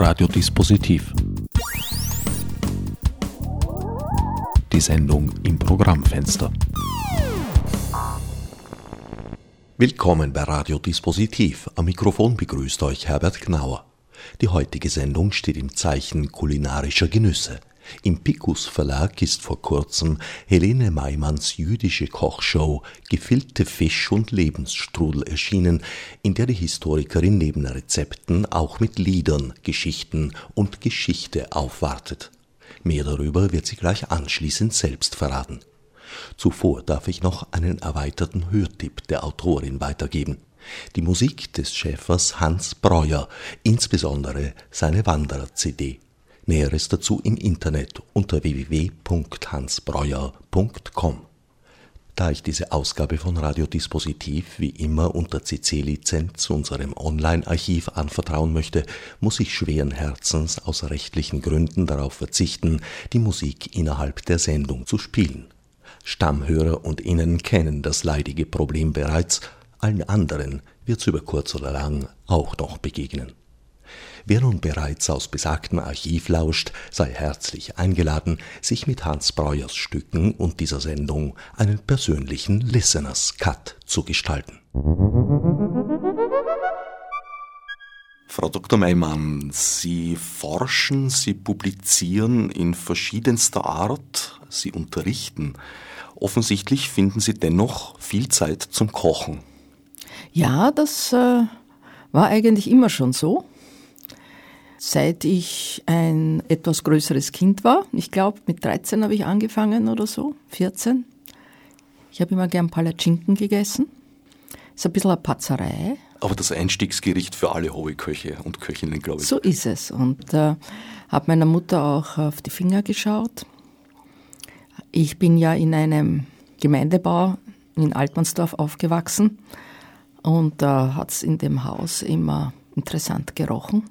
Radiodispositiv. Die Sendung im Programmfenster. Willkommen bei Radiodispositiv. Am Mikrofon begrüßt euch Herbert Gnauer. Die heutige Sendung steht im Zeichen kulinarischer Genüsse. Im Picus Verlag ist vor kurzem Helene Maimanns jüdische Kochshow Gefillte Fisch und Lebensstrudel erschienen, in der die Historikerin neben Rezepten auch mit Liedern, Geschichten und Geschichte aufwartet. Mehr darüber wird sie gleich anschließend selbst verraten. Zuvor darf ich noch einen erweiterten Hörtipp der Autorin weitergeben. Die Musik des Schäfers Hans Breuer, insbesondere seine Wanderer-CD. Näheres dazu im Internet unter www.hansbreuer.com. Da ich diese Ausgabe von Radiodispositiv wie immer unter CC-Lizenz unserem Online-Archiv anvertrauen möchte, muss ich schweren Herzens aus rechtlichen Gründen darauf verzichten, die Musik innerhalb der Sendung zu spielen. Stammhörer und Innen kennen das leidige Problem bereits, allen anderen wird's über kurz oder lang auch noch begegnen. Wer nun bereits aus besagtem Archiv lauscht, sei herzlich eingeladen, sich mit Hans Breuers Stücken und dieser Sendung einen persönlichen Listeners Cut zu gestalten. Frau Dr. Meimann, Sie forschen, Sie publizieren in verschiedenster Art, Sie unterrichten. Offensichtlich finden Sie dennoch viel Zeit zum Kochen. Ja, das äh, war eigentlich immer schon so seit ich ein etwas größeres Kind war. Ich glaube, mit 13 habe ich angefangen oder so, 14. Ich habe immer gern Palatschinken gegessen. Ist ein bisschen eine Patzerei. Aber das Einstiegsgericht für alle Hobbyköche und Köchinnen, glaube ich. So ist es. Und äh, habe meiner Mutter auch auf die Finger geschaut. Ich bin ja in einem Gemeindebau in Altmannsdorf aufgewachsen und da äh, hat es in dem Haus immer interessant gerochen.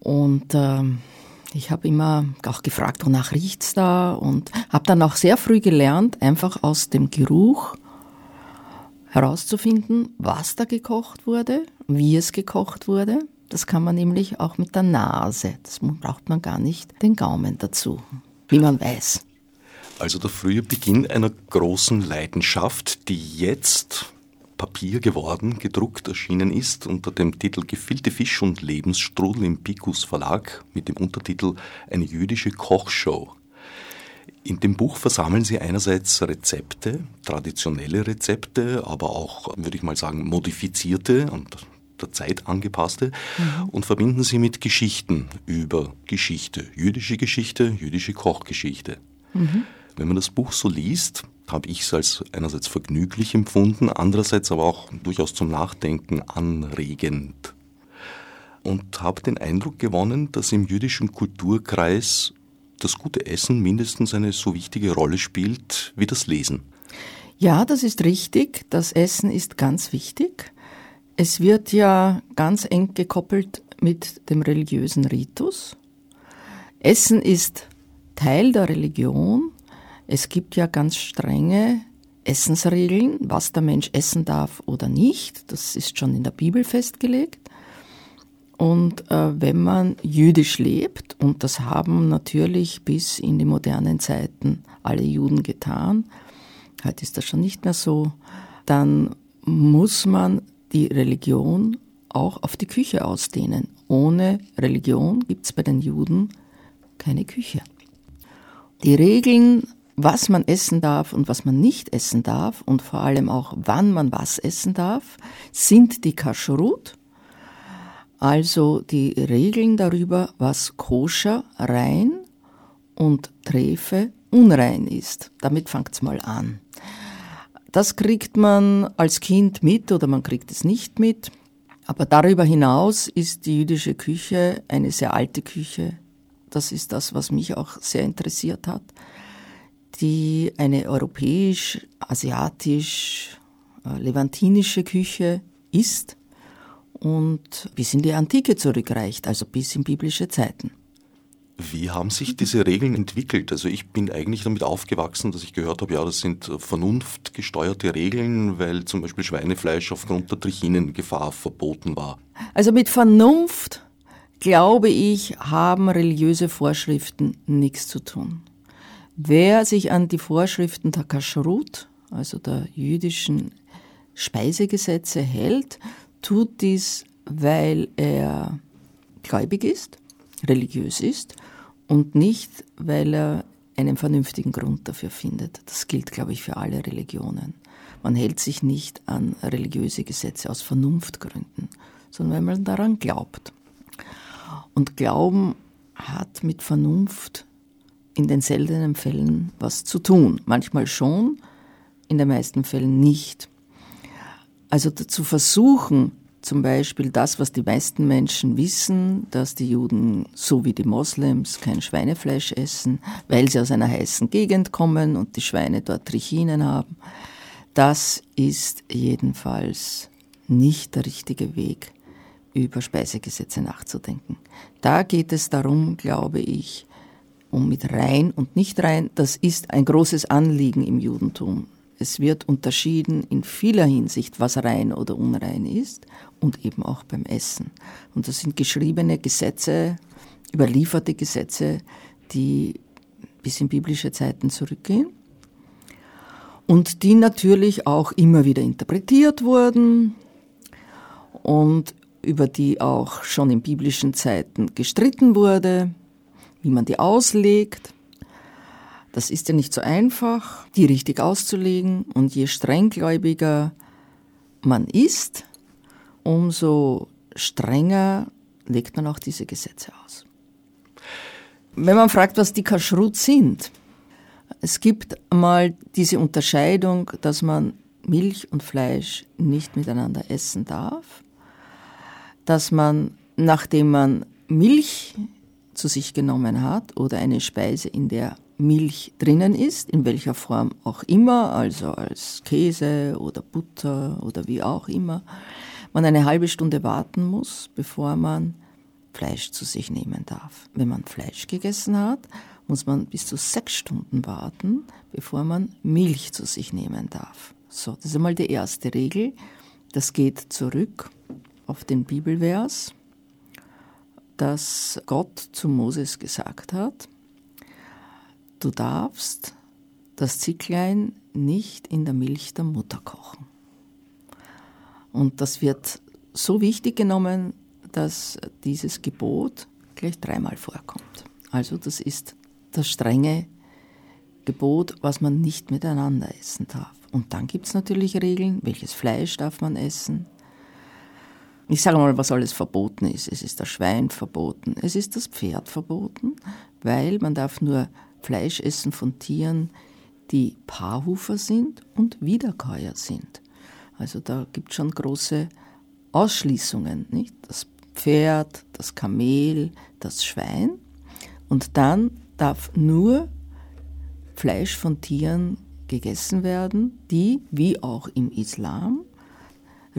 Und äh, ich habe immer auch gefragt, wonach riecht's da? Und habe dann auch sehr früh gelernt, einfach aus dem Geruch herauszufinden, was da gekocht wurde, wie es gekocht wurde. Das kann man nämlich auch mit der Nase. Das braucht man gar nicht den Gaumen dazu, wie man weiß. Also der frühe Beginn einer großen Leidenschaft, die jetzt Papier geworden, gedruckt erschienen ist unter dem Titel Gefüllte Fisch und Lebensstrudel im Picus Verlag mit dem Untertitel Eine jüdische Kochshow. In dem Buch versammeln Sie einerseits Rezepte, traditionelle Rezepte, aber auch, würde ich mal sagen, modifizierte und der Zeit angepasste mhm. und verbinden sie mit Geschichten über Geschichte, jüdische Geschichte, jüdische Kochgeschichte. Mhm. Wenn man das Buch so liest, habe ich es als einerseits vergnüglich empfunden, andererseits aber auch durchaus zum Nachdenken anregend. Und habe den Eindruck gewonnen, dass im jüdischen Kulturkreis das gute Essen mindestens eine so wichtige Rolle spielt wie das Lesen. Ja, das ist richtig. Das Essen ist ganz wichtig. Es wird ja ganz eng gekoppelt mit dem religiösen Ritus. Essen ist Teil der Religion es gibt ja ganz strenge Essensregeln, was der Mensch essen darf oder nicht. Das ist schon in der Bibel festgelegt. Und äh, wenn man jüdisch lebt, und das haben natürlich bis in die modernen Zeiten alle Juden getan, heute ist das schon nicht mehr so, dann muss man die Religion auch auf die Küche ausdehnen. Ohne Religion gibt es bei den Juden keine Küche. Die Regeln was man essen darf und was man nicht essen darf und vor allem auch wann man was essen darf, sind die Kascherut, also die Regeln darüber, was koscher, rein und Trefe unrein ist. Damit fängt's mal an. Das kriegt man als Kind mit oder man kriegt es nicht mit. Aber darüber hinaus ist die jüdische Küche eine sehr alte Küche. Das ist das, was mich auch sehr interessiert hat die eine europäisch, asiatisch, äh, levantinische Küche ist und bis in die Antike zurückreicht, also bis in biblische Zeiten. Wie haben sich diese Regeln entwickelt? Also ich bin eigentlich damit aufgewachsen, dass ich gehört habe, ja, das sind vernunftgesteuerte Regeln, weil zum Beispiel Schweinefleisch aufgrund der Trichinengefahr verboten war. Also mit Vernunft glaube ich, haben religiöse Vorschriften nichts zu tun. Wer sich an die Vorschriften der Kashrut, also der jüdischen Speisegesetze hält, tut dies, weil er gläubig ist, religiös ist und nicht, weil er einen vernünftigen Grund dafür findet. Das gilt, glaube ich, für alle Religionen. Man hält sich nicht an religiöse Gesetze aus Vernunftgründen, sondern weil man daran glaubt. Und Glauben hat mit Vernunft in den seltenen Fällen was zu tun. Manchmal schon, in den meisten Fällen nicht. Also zu versuchen, zum Beispiel das, was die meisten Menschen wissen, dass die Juden so wie die Moslems kein Schweinefleisch essen, weil sie aus einer heißen Gegend kommen und die Schweine dort Trichinen haben. Das ist jedenfalls nicht der richtige Weg, über Speisegesetze nachzudenken. Da geht es darum, glaube ich, um mit rein und nicht rein. Das ist ein großes Anliegen im Judentum. Es wird unterschieden in vieler Hinsicht, was rein oder unrein ist und eben auch beim Essen. Und das sind geschriebene Gesetze, überlieferte Gesetze, die bis in biblische Zeiten zurückgehen und die natürlich auch immer wieder interpretiert wurden und über die auch schon in biblischen Zeiten gestritten wurde, wie man die auslegt. Das ist ja nicht so einfach, die richtig auszulegen. Und je strenggläubiger man ist, umso strenger legt man auch diese Gesetze aus. Wenn man fragt, was die Kashrut sind, es gibt mal diese Unterscheidung, dass man Milch und Fleisch nicht miteinander essen darf, dass man, nachdem man Milch zu sich genommen hat oder eine Speise, in der Milch drinnen ist, in welcher Form auch immer, also als Käse oder Butter oder wie auch immer, man eine halbe Stunde warten muss, bevor man Fleisch zu sich nehmen darf. Wenn man Fleisch gegessen hat, muss man bis zu sechs Stunden warten, bevor man Milch zu sich nehmen darf. So, das ist einmal die erste Regel. Das geht zurück auf den Bibelvers, dass Gott zu Moses gesagt hat, du darfst das Zicklein nicht in der Milch der Mutter kochen. Und das wird so wichtig genommen, dass dieses Gebot gleich dreimal vorkommt. Also das ist das strenge Gebot, was man nicht miteinander essen darf. Und dann gibt es natürlich Regeln, welches Fleisch darf man essen. Ich sage mal, was alles verboten ist. Es ist das Schwein verboten, es ist das Pferd verboten, weil man darf nur Fleisch essen von Tieren, die Paarhufer sind und Wiederkäuer sind. Also da gibt es schon große Ausschließungen. Nicht? Das Pferd, das Kamel, das Schwein. Und dann darf nur Fleisch von Tieren gegessen werden, die, wie auch im Islam,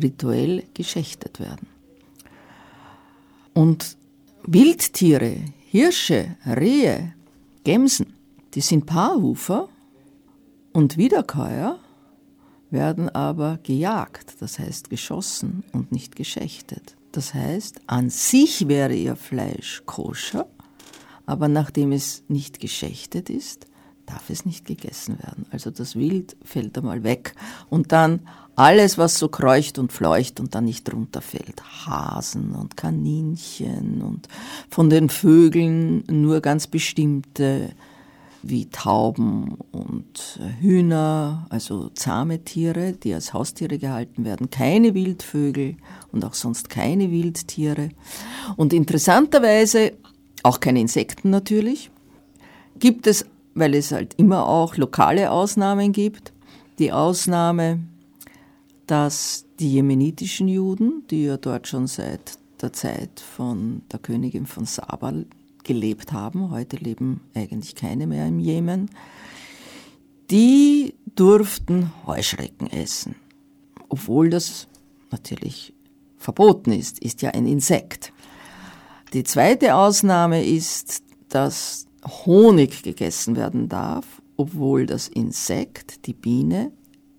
rituell geschächtet werden. Und Wildtiere, Hirsche, Rehe, Gämsen, die sind Paarhufer und Wiederkäuer werden aber gejagt, das heißt geschossen und nicht geschächtet. Das heißt, an sich wäre ihr Fleisch koscher, aber nachdem es nicht geschächtet ist, darf es nicht gegessen werden. Also das Wild fällt einmal weg. Und dann alles, was so kreucht und fleucht und dann nicht runterfällt. Hasen und Kaninchen und von den Vögeln nur ganz bestimmte wie Tauben und Hühner, also zahme Tiere, die als Haustiere gehalten werden, keine Wildvögel und auch sonst keine Wildtiere. Und interessanterweise auch keine Insekten natürlich. Gibt es, weil es halt immer auch lokale Ausnahmen gibt, die Ausnahme, dass die jemenitischen Juden, die ja dort schon seit der Zeit von der Königin von Saba gelebt haben, heute leben eigentlich keine mehr im Jemen, die durften Heuschrecken essen. Obwohl das natürlich verboten ist, ist ja ein Insekt. Die zweite Ausnahme ist, dass Honig gegessen werden darf, obwohl das Insekt, die Biene,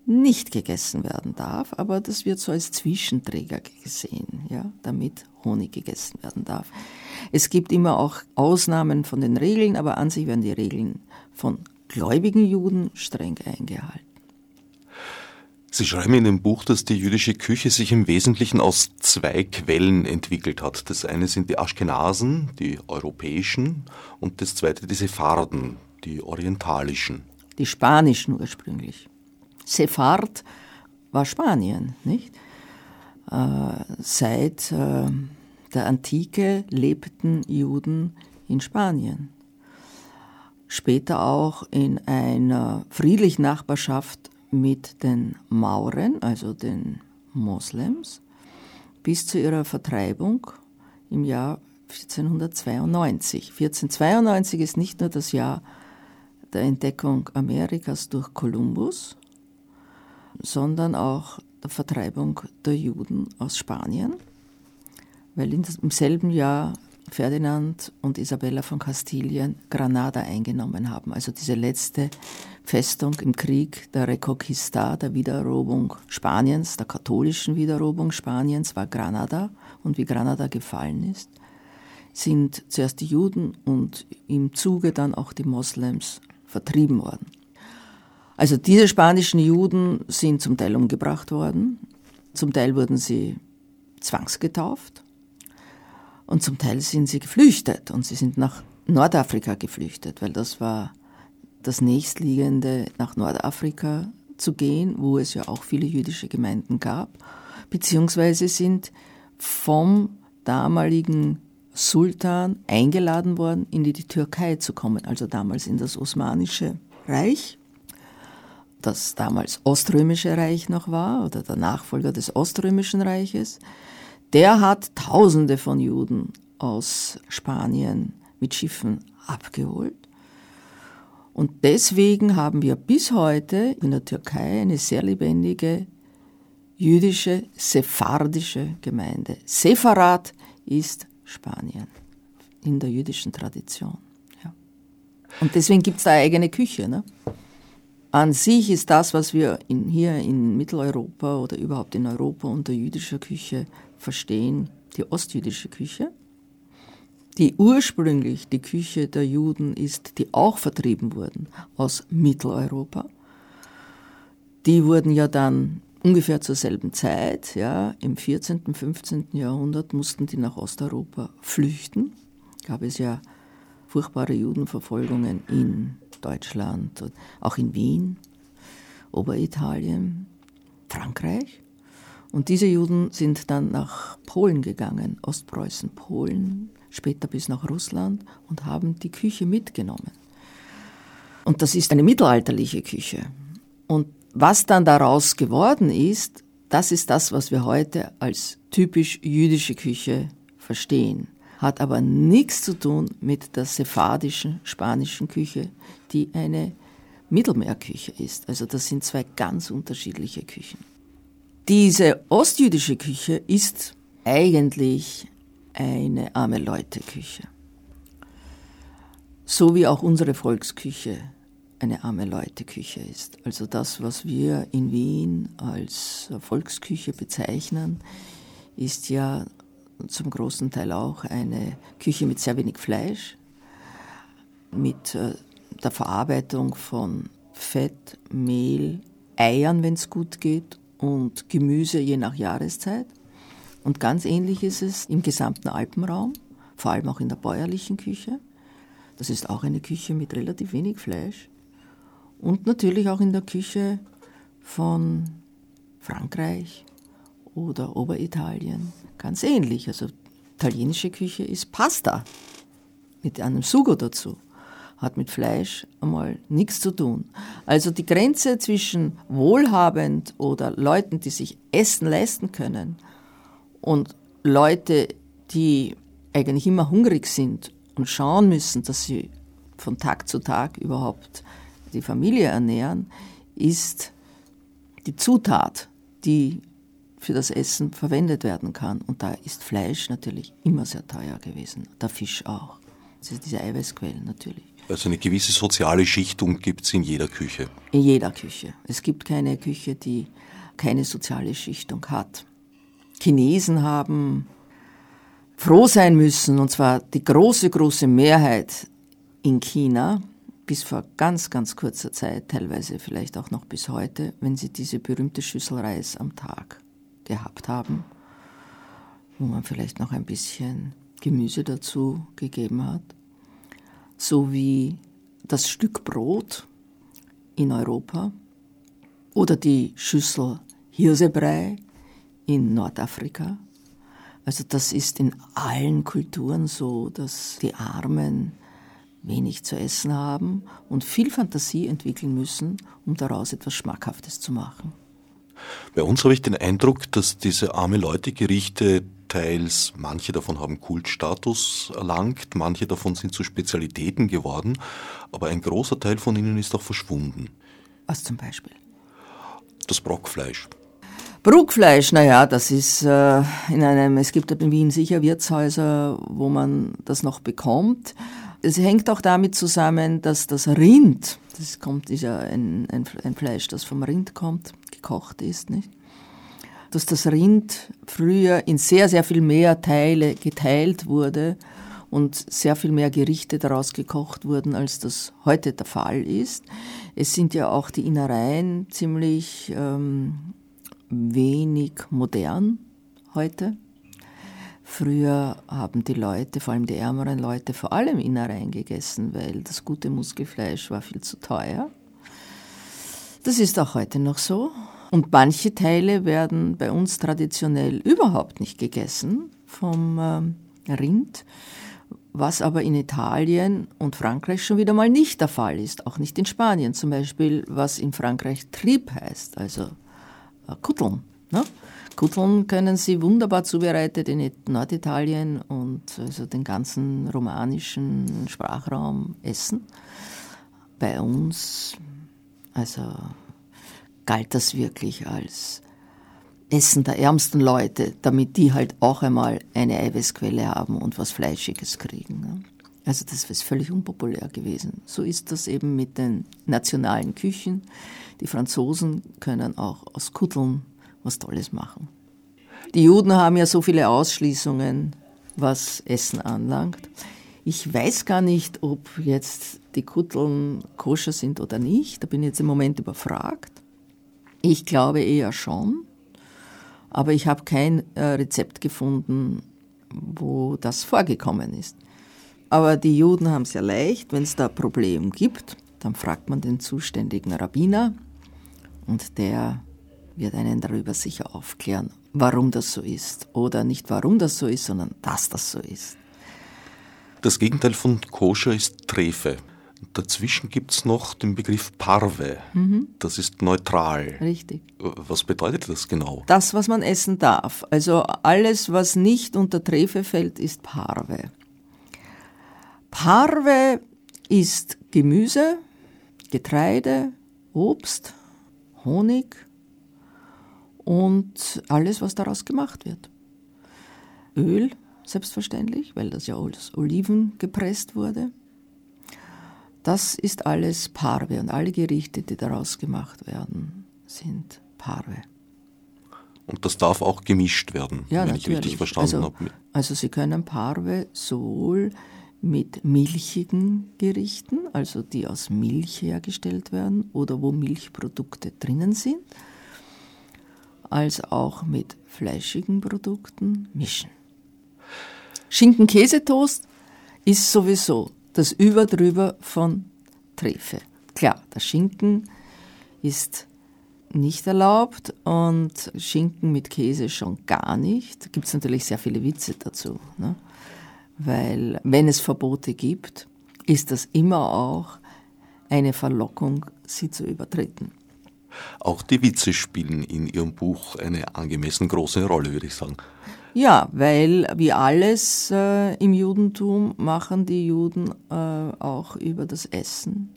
nicht gegessen werden darf, aber das wird so als Zwischenträger gesehen, ja, damit Honig gegessen werden darf. Es gibt immer auch Ausnahmen von den Regeln, aber an sich werden die Regeln von gläubigen Juden streng eingehalten. Sie schreiben in dem Buch, dass die jüdische Küche sich im Wesentlichen aus zwei Quellen entwickelt hat. Das eine sind die Aschkenasen, die europäischen, und das zweite die Sepharden, die orientalischen. Die spanischen ursprünglich. Sephard war Spanien, nicht? Äh, seit äh, der Antike lebten Juden in Spanien. Später auch in einer friedlichen Nachbarschaft mit den Mauren, also den Moslems, bis zu ihrer Vertreibung im Jahr 1492. 1492 ist nicht nur das Jahr der Entdeckung Amerikas durch Kolumbus, sondern auch der Vertreibung der Juden aus Spanien, weil im selben Jahr Ferdinand und Isabella von Kastilien Granada eingenommen haben, also diese letzte Festung im Krieg der Reconquista, der Wiedereroberung Spaniens, der katholischen Wiedereroberung Spaniens war Granada. Und wie Granada gefallen ist, sind zuerst die Juden und im Zuge dann auch die Moslems vertrieben worden. Also diese spanischen Juden sind zum Teil umgebracht worden, zum Teil wurden sie zwangsgetauft und zum Teil sind sie geflüchtet und sie sind nach Nordafrika geflüchtet, weil das war das nächstliegende nach Nordafrika zu gehen, wo es ja auch viele jüdische Gemeinden gab, beziehungsweise sind vom damaligen Sultan eingeladen worden, in die Türkei zu kommen, also damals in das Osmanische Reich das damals Oströmische Reich noch war oder der Nachfolger des Oströmischen Reiches, der hat Tausende von Juden aus Spanien mit Schiffen abgeholt. Und deswegen haben wir bis heute in der Türkei eine sehr lebendige jüdische sephardische Gemeinde. Sepharat ist Spanien in der jüdischen Tradition. Ja. Und deswegen gibt es da eigene Küche. Ne? An sich ist das, was wir in, hier in Mitteleuropa oder überhaupt in Europa unter jüdischer Küche verstehen, die ostjüdische Küche, die ursprünglich die Küche der Juden ist, die auch vertrieben wurden aus Mitteleuropa. Die wurden ja dann ungefähr zur selben Zeit, ja, im 14., 15. Jahrhundert mussten die nach Osteuropa flüchten. Gab es ja furchtbare Judenverfolgungen in Deutschland, auch in Wien, Oberitalien, Frankreich. Und diese Juden sind dann nach Polen gegangen, Ostpreußen, Polen, später bis nach Russland und haben die Küche mitgenommen. Und das ist eine mittelalterliche Küche. Und was dann daraus geworden ist, das ist das, was wir heute als typisch jüdische Küche verstehen hat aber nichts zu tun mit der sephardischen spanischen Küche, die eine Mittelmeerküche ist. Also das sind zwei ganz unterschiedliche Küchen. Diese ostjüdische Küche ist eigentlich eine arme Leute Küche. So wie auch unsere Volksküche eine arme Leute Küche ist. Also das, was wir in Wien als Volksküche bezeichnen, ist ja zum großen Teil auch eine Küche mit sehr wenig Fleisch, mit äh, der Verarbeitung von Fett, Mehl, Eiern, wenn es gut geht, und Gemüse je nach Jahreszeit. Und ganz ähnlich ist es im gesamten Alpenraum, vor allem auch in der bäuerlichen Küche. Das ist auch eine Küche mit relativ wenig Fleisch. Und natürlich auch in der Küche von Frankreich oder Oberitalien ganz ähnlich. Also italienische Küche ist Pasta mit einem Sugo dazu. Hat mit Fleisch einmal nichts zu tun. Also die Grenze zwischen wohlhabend oder Leuten, die sich Essen leisten können und Leute, die eigentlich immer hungrig sind und schauen müssen, dass sie von Tag zu Tag überhaupt die Familie ernähren, ist die Zutat, die für das Essen verwendet werden kann. Und da ist Fleisch natürlich immer sehr teuer gewesen, der Fisch auch. Das ist diese Eiweißquellen natürlich. Also eine gewisse soziale Schichtung gibt es in jeder Küche. In jeder Küche. Es gibt keine Küche, die keine soziale Schichtung hat. Chinesen haben froh sein müssen, und zwar die große, große Mehrheit in China, bis vor ganz, ganz kurzer Zeit, teilweise vielleicht auch noch bis heute, wenn sie diese berühmte Schüssel Reis am Tag gehabt haben, wo man vielleicht noch ein bisschen Gemüse dazu gegeben hat, so wie das Stück Brot in Europa oder die Schüssel Hirsebrei in Nordafrika. Also das ist in allen Kulturen so, dass die Armen wenig zu essen haben und viel Fantasie entwickeln müssen, um daraus etwas Schmackhaftes zu machen. Bei uns habe ich den Eindruck, dass diese arme Leute Gerichte teils, manche davon haben Kultstatus erlangt, manche davon sind zu Spezialitäten geworden, aber ein großer Teil von ihnen ist auch verschwunden. Was zum Beispiel? Das Brockfleisch. Bruckfleisch, naja, das ist äh, in einem, es gibt in Wien sicher Wirtshäuser, wo man das noch bekommt. Es hängt auch damit zusammen, dass das Rind, das kommt, ist ja ein, ein, ein Fleisch, das vom Rind kommt, gekocht ist, nicht? Dass das Rind früher in sehr, sehr viel mehr Teile geteilt wurde und sehr viel mehr Gerichte daraus gekocht wurden, als das heute der Fall ist. Es sind ja auch die Innereien ziemlich ähm, wenig modern heute. Früher haben die Leute, vor allem die ärmeren Leute, vor allem Innereien gegessen, weil das gute Muskelfleisch war viel zu teuer. Das ist auch heute noch so. Und manche Teile werden bei uns traditionell überhaupt nicht gegessen vom äh, Rind, was aber in Italien und Frankreich schon wieder mal nicht der Fall ist, auch nicht in Spanien zum Beispiel, was in Frankreich Trieb heißt, also äh, Kutteln. Ne? Kutteln können Sie wunderbar zubereitet in Norditalien und also den ganzen romanischen Sprachraum essen. Bei uns, also galt das wirklich als Essen der ärmsten Leute, damit die halt auch einmal eine Eiweißquelle haben und was Fleischiges kriegen. Also das ist völlig unpopulär gewesen. So ist das eben mit den nationalen Küchen. Die Franzosen können auch aus Kutteln was Tolles machen. Die Juden haben ja so viele Ausschließungen, was Essen anlangt. Ich weiß gar nicht, ob jetzt die Kutteln koscher sind oder nicht. Da bin ich jetzt im Moment überfragt. Ich glaube eher schon. Aber ich habe kein äh, Rezept gefunden, wo das vorgekommen ist. Aber die Juden haben es ja leicht, wenn es da ein Problem gibt, dann fragt man den zuständigen Rabbiner und der wird einen darüber sicher aufklären, warum das so ist. Oder nicht warum das so ist, sondern dass das so ist. Das Gegenteil von koscher ist Trefe. Dazwischen gibt es noch den Begriff Parve. Mhm. Das ist neutral. Richtig. Was bedeutet das genau? Das, was man essen darf. Also alles, was nicht unter Trefe fällt, ist Parve. Parve ist Gemüse, Getreide, Obst, Honig und alles, was daraus gemacht wird. Öl, selbstverständlich, weil das ja aus Oliven gepresst wurde. Das ist alles Parve und alle Gerichte, die daraus gemacht werden, sind Parve. Und das darf auch gemischt werden, ja, wenn natürlich. ich richtig verstanden also, habe. Also Sie können Parve sowohl mit milchigen Gerichten, also die aus Milch hergestellt werden oder wo Milchprodukte drinnen sind, als auch mit fleischigen Produkten mischen. Schinken-Käsetoast ist sowieso das Überdrüber von Trefe. Klar, der Schinken ist nicht erlaubt und Schinken mit Käse schon gar nicht. Da gibt es natürlich sehr viele Witze dazu. Ne? weil wenn es Verbote gibt, ist das immer auch eine Verlockung, sie zu übertreten. Auch die Witze spielen in Ihrem Buch eine angemessen große Rolle, würde ich sagen. Ja, weil wie alles äh, im Judentum machen die Juden äh, auch über das Essen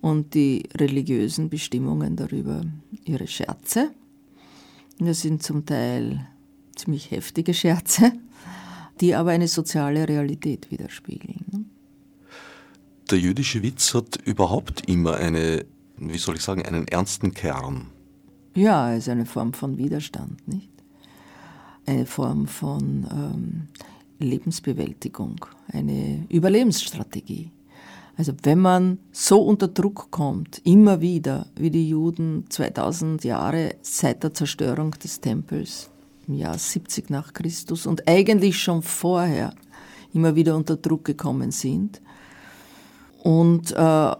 und die religiösen Bestimmungen darüber ihre Scherze. Das sind zum Teil ziemlich heftige Scherze die aber eine soziale Realität widerspiegeln. Ne? Der jüdische Witz hat überhaupt immer eine, wie soll ich sagen, einen ernsten Kern. Ja, es ist eine Form von Widerstand, nicht? Eine Form von ähm, Lebensbewältigung, eine Überlebensstrategie. Also wenn man so unter Druck kommt, immer wieder, wie die Juden 2000 Jahre seit der Zerstörung des Tempels im Jahr 70 nach Christus und eigentlich schon vorher immer wieder unter Druck gekommen sind und äh,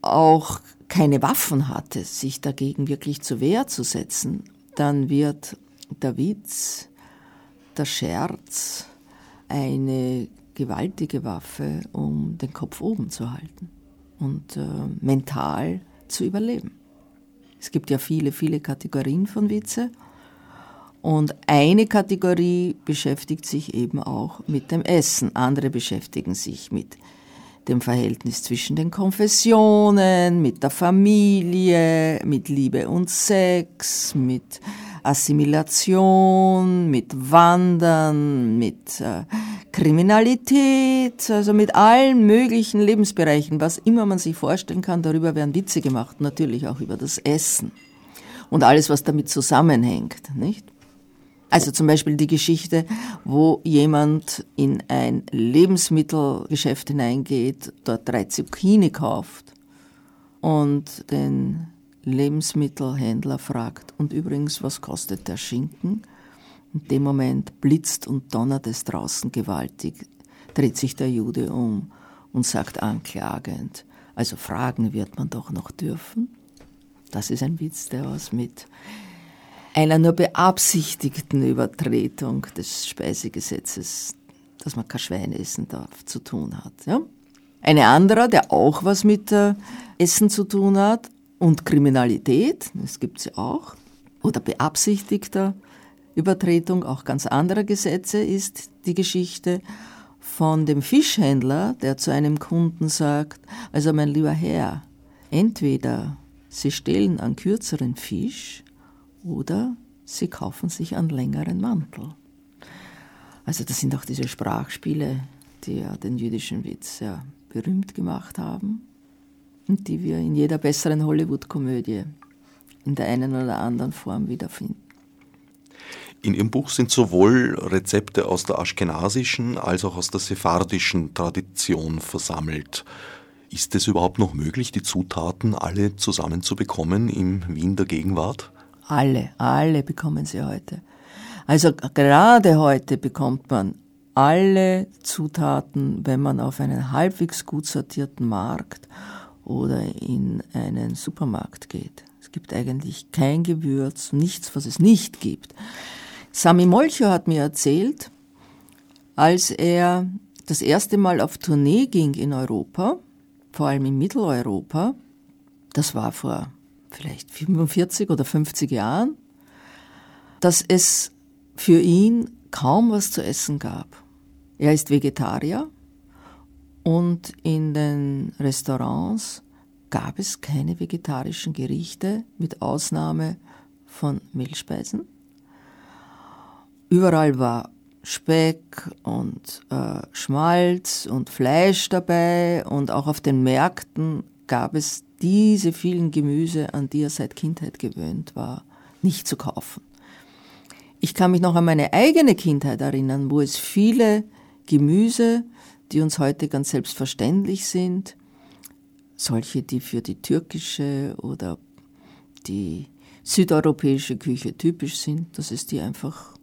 auch keine Waffen hatte, sich dagegen wirklich zur Wehr zu setzen, dann wird der Witz, der Scherz eine gewaltige Waffe, um den Kopf oben zu halten und äh, mental zu überleben. Es gibt ja viele, viele Kategorien von Witze. Und eine Kategorie beschäftigt sich eben auch mit dem Essen. Andere beschäftigen sich mit dem Verhältnis zwischen den Konfessionen, mit der Familie, mit Liebe und Sex, mit Assimilation, mit Wandern, mit äh, Kriminalität, also mit allen möglichen Lebensbereichen, was immer man sich vorstellen kann, darüber werden Witze gemacht, natürlich auch über das Essen und alles, was damit zusammenhängt, nicht? Also zum Beispiel die Geschichte, wo jemand in ein Lebensmittelgeschäft hineingeht, dort drei Zucchini kauft und den Lebensmittelhändler fragt, und übrigens, was kostet der Schinken? In dem Moment blitzt und donnert es draußen gewaltig, dreht sich der Jude um und sagt anklagend, also fragen wird man doch noch dürfen. Das ist ein Witz, der was mit einer nur beabsichtigten Übertretung des Speisegesetzes, dass man kein Schwein essen darf, zu tun hat. Ja? Eine andere, der auch was mit äh, Essen zu tun hat und Kriminalität, das gibt es ja auch, oder beabsichtigter Übertretung auch ganz anderer Gesetze ist die Geschichte von dem Fischhändler, der zu einem Kunden sagt, also mein lieber Herr, entweder Sie stehlen einen kürzeren Fisch oder Sie kaufen sich einen längeren Mantel. Also das sind auch diese Sprachspiele, die ja den jüdischen Witz sehr berühmt gemacht haben und die wir in jeder besseren Hollywood-Komödie in der einen oder anderen Form wiederfinden. In Ihrem Buch sind sowohl Rezepte aus der aschkenasischen als auch aus der sephardischen Tradition versammelt. Ist es überhaupt noch möglich, die Zutaten alle zusammenzubekommen im Wien der Gegenwart? Alle, alle bekommen sie heute. Also gerade heute bekommt man alle Zutaten, wenn man auf einen halbwegs gut sortierten Markt oder in einen Supermarkt geht. Es gibt eigentlich kein Gewürz, nichts, was es nicht gibt. Sami Molcho hat mir erzählt, als er das erste Mal auf Tournee ging in Europa, vor allem in Mitteleuropa, das war vor vielleicht 45 oder 50 Jahren, dass es für ihn kaum was zu essen gab. Er ist Vegetarier und in den Restaurants gab es keine vegetarischen Gerichte mit Ausnahme von Mehlspeisen. Überall war Speck und äh, Schmalz und Fleisch dabei und auch auf den Märkten gab es diese vielen Gemüse, an die er seit Kindheit gewöhnt war, nicht zu kaufen. Ich kann mich noch an meine eigene Kindheit erinnern, wo es viele Gemüse, die uns heute ganz selbstverständlich sind, solche, die für die türkische oder die südeuropäische Küche typisch sind, dass es die einfach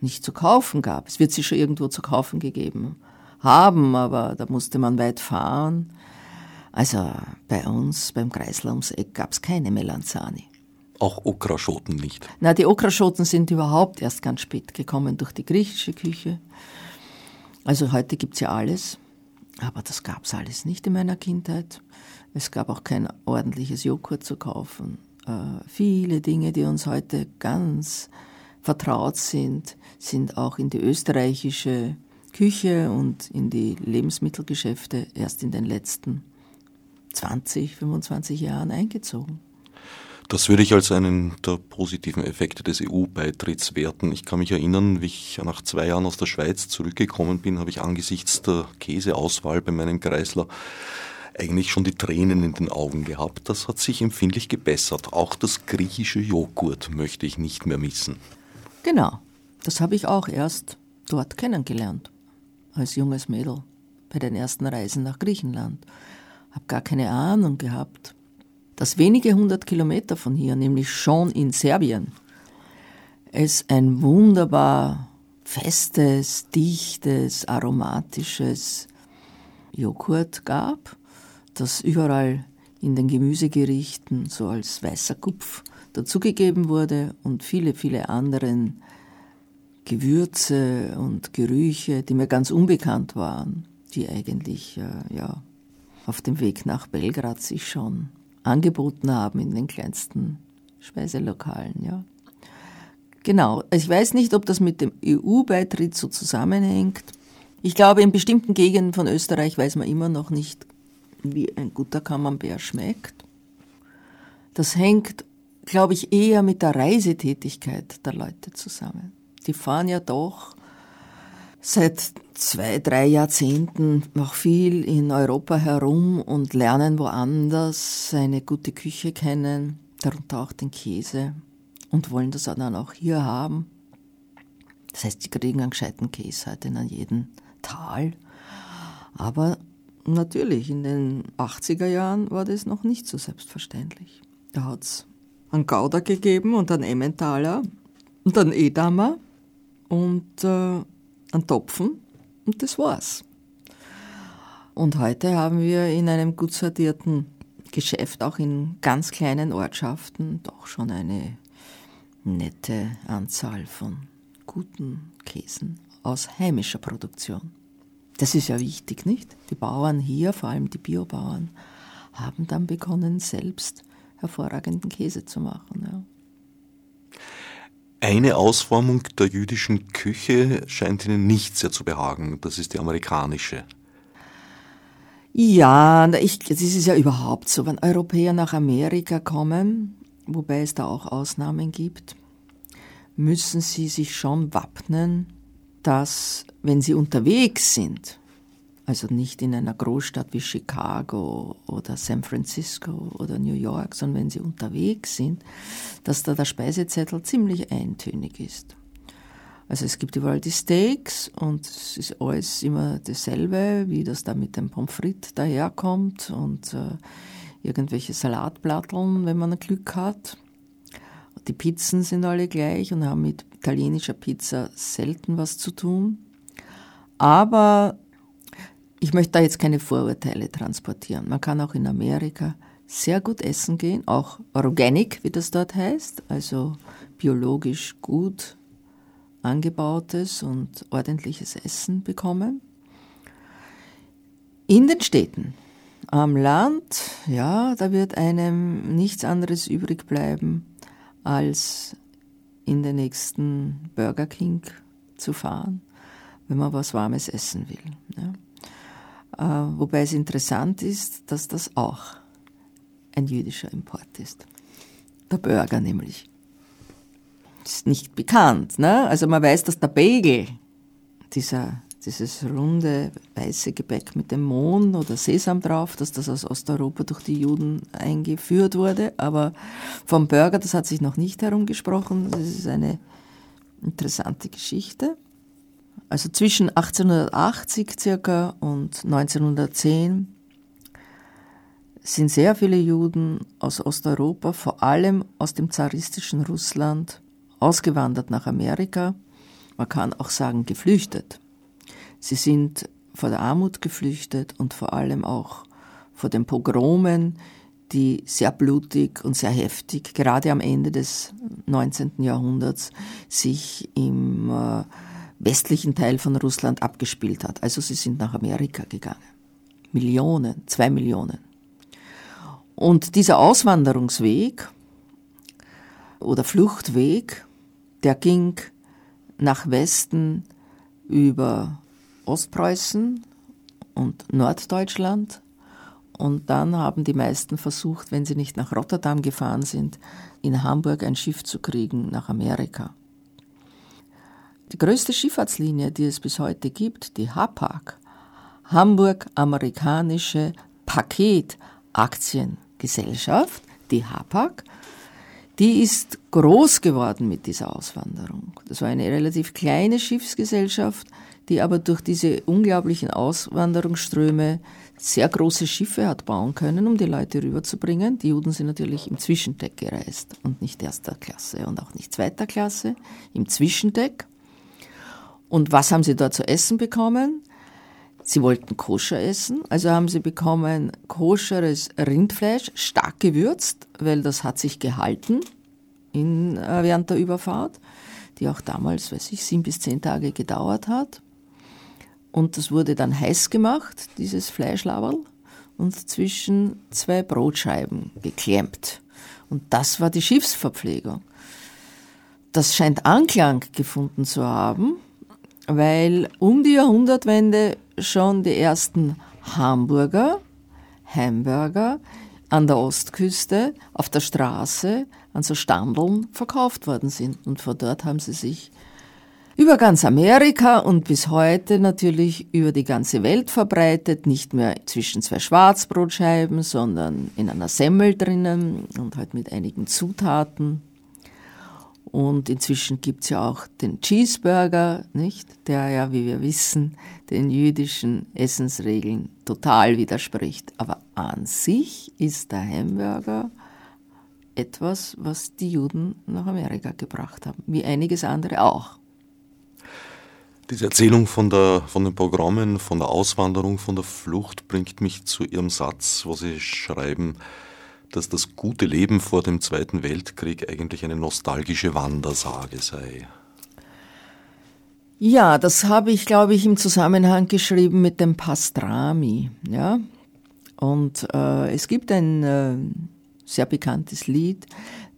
nicht zu kaufen gab. Es wird sie schon irgendwo zu kaufen gegeben haben, aber da musste man weit fahren. Also bei uns beim Kreisler ums Eck gab es keine Melanzani. Auch Okraschoten nicht? Na, die Okraschoten sind überhaupt erst ganz spät gekommen durch die griechische Küche. Also heute gibt es ja alles, aber das gab es alles nicht in meiner Kindheit. Es gab auch kein ordentliches Joghurt zu kaufen. Äh, viele Dinge, die uns heute ganz vertraut sind, sind auch in die österreichische Küche und in die Lebensmittelgeschäfte erst in den letzten 20, 25 Jahren eingezogen. Das würde ich als einen der positiven Effekte des EU-Beitritts werten. Ich kann mich erinnern, wie ich nach zwei Jahren aus der Schweiz zurückgekommen bin, habe ich angesichts der Käseauswahl bei meinem Kreisler eigentlich schon die Tränen in den Augen gehabt. Das hat sich empfindlich gebessert. Auch das griechische Joghurt möchte ich nicht mehr missen. Genau, das habe ich auch erst dort kennengelernt, als junges Mädel, bei den ersten Reisen nach Griechenland. Habe gar keine Ahnung gehabt, dass wenige hundert Kilometer von hier, nämlich schon in Serbien, es ein wunderbar festes, dichtes, aromatisches Joghurt gab, das überall in den Gemüsegerichten so als weißer Kupf dazugegeben wurde und viele, viele anderen Gewürze und Gerüche, die mir ganz unbekannt waren, die eigentlich äh, ja, auf dem Weg nach Belgrad sich schon angeboten haben in den kleinsten Speiselokalen. Ja. Genau, ich weiß nicht, ob das mit dem EU-Beitritt so zusammenhängt. Ich glaube, in bestimmten Gegenden von Österreich weiß man immer noch nicht, wie ein guter Camembert schmeckt. Das hängt, glaube ich, eher mit der Reisetätigkeit der Leute zusammen. Die fahren ja doch seit zwei, drei Jahrzehnten noch viel in Europa herum und lernen woanders eine gute Küche kennen, darunter auch den Käse und wollen das dann auch hier haben. Das heißt, sie kriegen einen gescheiten Käse halt in jedem Tal. Aber natürlich, in den 80er Jahren war das noch nicht so selbstverständlich. Da hat es einen Gouda gegeben und einen Emmentaler und einen Edamer und äh, einen Topfen und das war's. Und heute haben wir in einem gut sortierten Geschäft, auch in ganz kleinen Ortschaften, doch schon eine nette Anzahl von guten Käsen aus heimischer Produktion. Das ist ja wichtig, nicht? Die Bauern hier, vor allem die Biobauern, haben dann begonnen, selbst hervorragenden Käse zu machen. Ja. Eine Ausformung der jüdischen Küche scheint Ihnen nicht sehr zu behagen. Das ist die amerikanische. Ja, ich, das ist ja überhaupt so. Wenn Europäer nach Amerika kommen, wobei es da auch Ausnahmen gibt, müssen sie sich schon wappnen, dass wenn sie unterwegs sind, also nicht in einer Großstadt wie Chicago oder San Francisco oder New York, sondern wenn sie unterwegs sind, dass da der Speisezettel ziemlich eintönig ist. Also es gibt überall die Steaks und es ist alles immer dasselbe, wie das da mit dem Pommes frites daherkommt und äh, irgendwelche Salatplatteln, wenn man Glück hat. Die Pizzen sind alle gleich und haben mit italienischer Pizza selten was zu tun. Aber ich möchte da jetzt keine Vorurteile transportieren. Man kann auch in Amerika sehr gut essen gehen, auch organic, wie das dort heißt, also biologisch gut angebautes und ordentliches Essen bekommen. In den Städten, am Land, ja, da wird einem nichts anderes übrig bleiben, als in den nächsten Burger King zu fahren, wenn man was Warmes essen will. Ja. Äh, wobei es interessant ist, dass das auch ein jüdischer Import ist. Der Burger nämlich. Ist nicht bekannt. Ne? Also man weiß, dass der Bagel, dieser dieses runde weiße Gebäck mit dem Mohn oder Sesam drauf, dass das aus Osteuropa durch die Juden eingeführt wurde. Aber vom Burger, das hat sich noch nicht herumgesprochen. Das ist eine interessante Geschichte. Also zwischen 1880 circa und 1910 sind sehr viele Juden aus Osteuropa, vor allem aus dem zaristischen Russland, ausgewandert nach Amerika. Man kann auch sagen, geflüchtet. Sie sind vor der Armut geflüchtet und vor allem auch vor den Pogromen, die sehr blutig und sehr heftig, gerade am Ende des 19. Jahrhunderts, sich im äh, westlichen Teil von Russland abgespielt hat. Also sie sind nach Amerika gegangen. Millionen, zwei Millionen. Und dieser Auswanderungsweg oder Fluchtweg, der ging nach Westen über Ostpreußen und Norddeutschland. Und dann haben die meisten versucht, wenn sie nicht nach Rotterdam gefahren sind, in Hamburg ein Schiff zu kriegen nach Amerika. Die größte Schifffahrtslinie, die es bis heute gibt, die Hapag, Hamburg-Amerikanische Paketaktiengesellschaft, die HAPAG, die ist groß geworden mit dieser Auswanderung. Das war eine relativ kleine Schiffsgesellschaft, die aber durch diese unglaublichen Auswanderungsströme sehr große Schiffe hat bauen können, um die Leute rüberzubringen. Die Juden sind natürlich im Zwischendeck gereist und nicht erster Klasse und auch nicht zweiter Klasse, im Zwischendeck. Und was haben sie dort zu essen bekommen? Sie wollten koscher essen, also haben sie bekommen koscheres Rindfleisch, stark gewürzt, weil das hat sich gehalten in, äh, während der Überfahrt, die auch damals, weiß ich, sieben bis zehn Tage gedauert hat. Und das wurde dann heiß gemacht, dieses Fleischlaberl, und zwischen zwei Brotscheiben geklemmt. Und das war die Schiffsverpflegung. Das scheint Anklang gefunden zu haben, weil um die Jahrhundertwende schon die ersten Hamburger, Hamburger an der Ostküste, auf der Straße, an so Standeln verkauft worden sind. Und von dort haben sie sich über ganz Amerika und bis heute natürlich über die ganze Welt verbreitet, nicht mehr zwischen zwei Schwarzbrotscheiben, sondern in einer Semmel drinnen und halt mit einigen Zutaten. Und inzwischen gibt's ja auch den Cheeseburger, nicht? Der ja, wie wir wissen, den jüdischen Essensregeln total widerspricht. Aber an sich ist der Hamburger etwas, was die Juden nach Amerika gebracht haben, wie einiges andere auch. Diese Erzählung von, der, von den Programmen, von der Auswanderung, von der Flucht bringt mich zu Ihrem Satz, wo Sie schreiben, dass das gute Leben vor dem Zweiten Weltkrieg eigentlich eine nostalgische Wandersage sei. Ja, das habe ich, glaube ich, im Zusammenhang geschrieben mit dem Pastrami. Ja? Und äh, es gibt ein äh, sehr bekanntes Lied,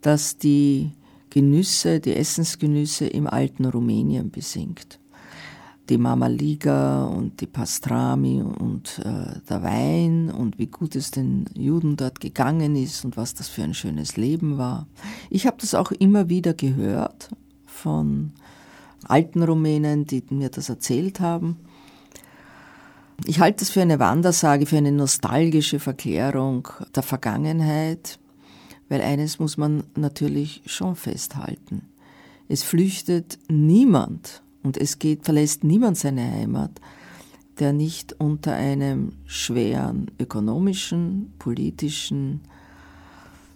das die Genüsse, die Essensgenüsse im alten Rumänien besingt die Mama Liga und die Pastrami und äh, der Wein und wie gut es den Juden dort gegangen ist und was das für ein schönes Leben war. Ich habe das auch immer wieder gehört von alten Rumänen, die mir das erzählt haben. Ich halte das für eine Wandersage, für eine nostalgische Verklärung der Vergangenheit, weil eines muss man natürlich schon festhalten. Es flüchtet niemand und es geht, verlässt niemand seine Heimat, der nicht unter einem schweren ökonomischen, politischen,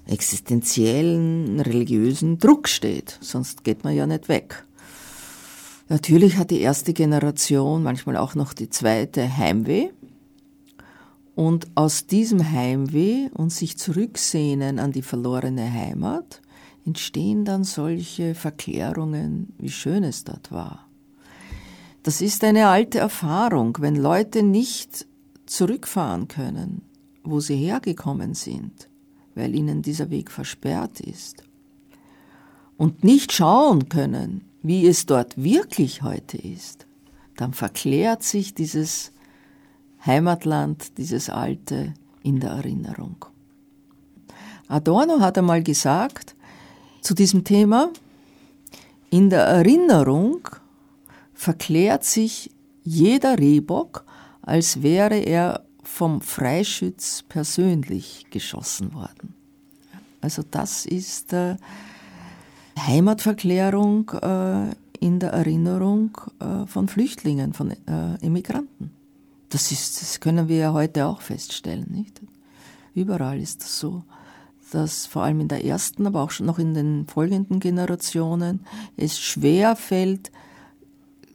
existenziellen, religiösen Druck steht. Sonst geht man ja nicht weg. Natürlich hat die erste Generation, manchmal auch noch die zweite, Heimweh. Und aus diesem Heimweh und sich zurücksehnen an die verlorene Heimat entstehen dann solche Verklärungen, wie schön es dort war. Das ist eine alte Erfahrung, wenn Leute nicht zurückfahren können, wo sie hergekommen sind, weil ihnen dieser Weg versperrt ist, und nicht schauen können, wie es dort wirklich heute ist, dann verklärt sich dieses Heimatland, dieses Alte in der Erinnerung. Adorno hat einmal gesagt zu diesem Thema, in der Erinnerung verklärt sich jeder Rehbock, als wäre er vom Freischütz persönlich geschossen worden. Also das ist äh, Heimatverklärung äh, in der Erinnerung äh, von Flüchtlingen, von äh, Immigranten. Das, ist, das können wir ja heute auch feststellen. Nicht? Überall ist das so, dass vor allem in der ersten, aber auch schon noch in den folgenden Generationen es schwer fällt,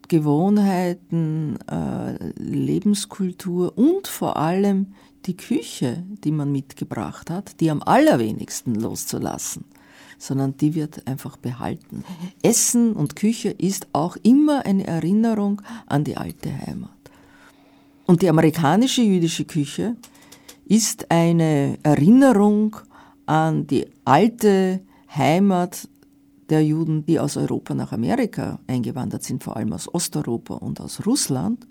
Gewohnheiten, äh, Lebenskultur und vor allem die Küche, die man mitgebracht hat, die am allerwenigsten loszulassen, sondern die wird einfach behalten. Essen und Küche ist auch immer eine Erinnerung an die alte Heimat. Und die amerikanische jüdische Küche ist eine Erinnerung an die alte Heimat der Juden, die aus Europa nach Amerika eingewandert sind, vor allem aus Osteuropa und aus Russland,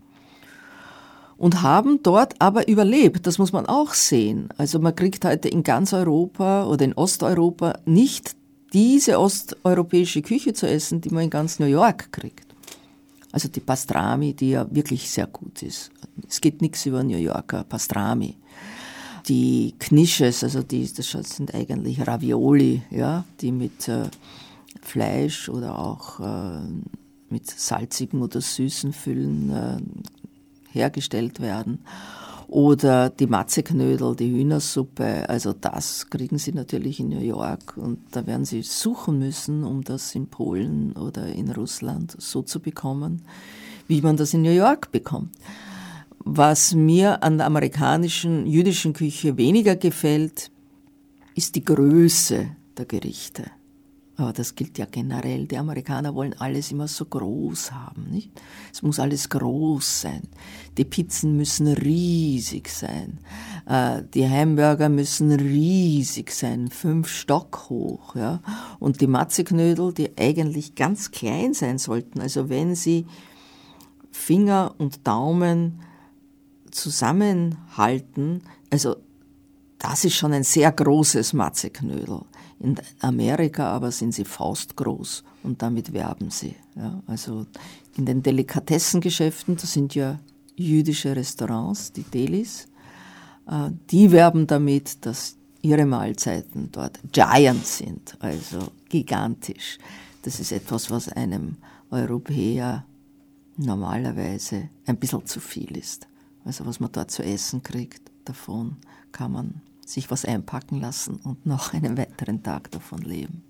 und haben dort aber überlebt. Das muss man auch sehen. Also man kriegt heute in ganz Europa oder in Osteuropa nicht diese osteuropäische Küche zu essen, die man in ganz New York kriegt. Also die Pastrami, die ja wirklich sehr gut ist. Es geht nichts über New Yorker Pastrami. die Knisches, also die, das sind eigentlich Ravioli, ja, die mit äh, Fleisch oder auch äh, mit salzigen oder süßen Füllen äh, hergestellt werden. Oder die Matzeknödel, die Hühnersuppe, also das kriegen Sie natürlich in New York und da werden Sie suchen müssen, um das in Polen oder in Russland so zu bekommen, wie man das in New York bekommt. Was mir an der amerikanischen jüdischen Küche weniger gefällt, ist die Größe der Gerichte. Aber das gilt ja generell. Die Amerikaner wollen alles immer so groß haben, nicht? Es muss alles groß sein. Die Pizzen müssen riesig sein. Äh, die Hamburger müssen riesig sein, fünf Stock hoch, ja. Und die Matzeknödel, die eigentlich ganz klein sein sollten. Also wenn sie Finger und Daumen zusammenhalten, also das ist schon ein sehr großes Matzeknödel. In Amerika aber sind sie faustgroß und damit werben sie. Ja, also in den Delikatessengeschäften, das sind ja jüdische Restaurants, die Delis, äh, die werben damit, dass ihre Mahlzeiten dort giant sind, also gigantisch. Das ist etwas, was einem Europäer normalerweise ein bisschen zu viel ist. Also was man dort zu essen kriegt, davon kann man sich was einpacken lassen und noch einen weiteren Tag davon leben.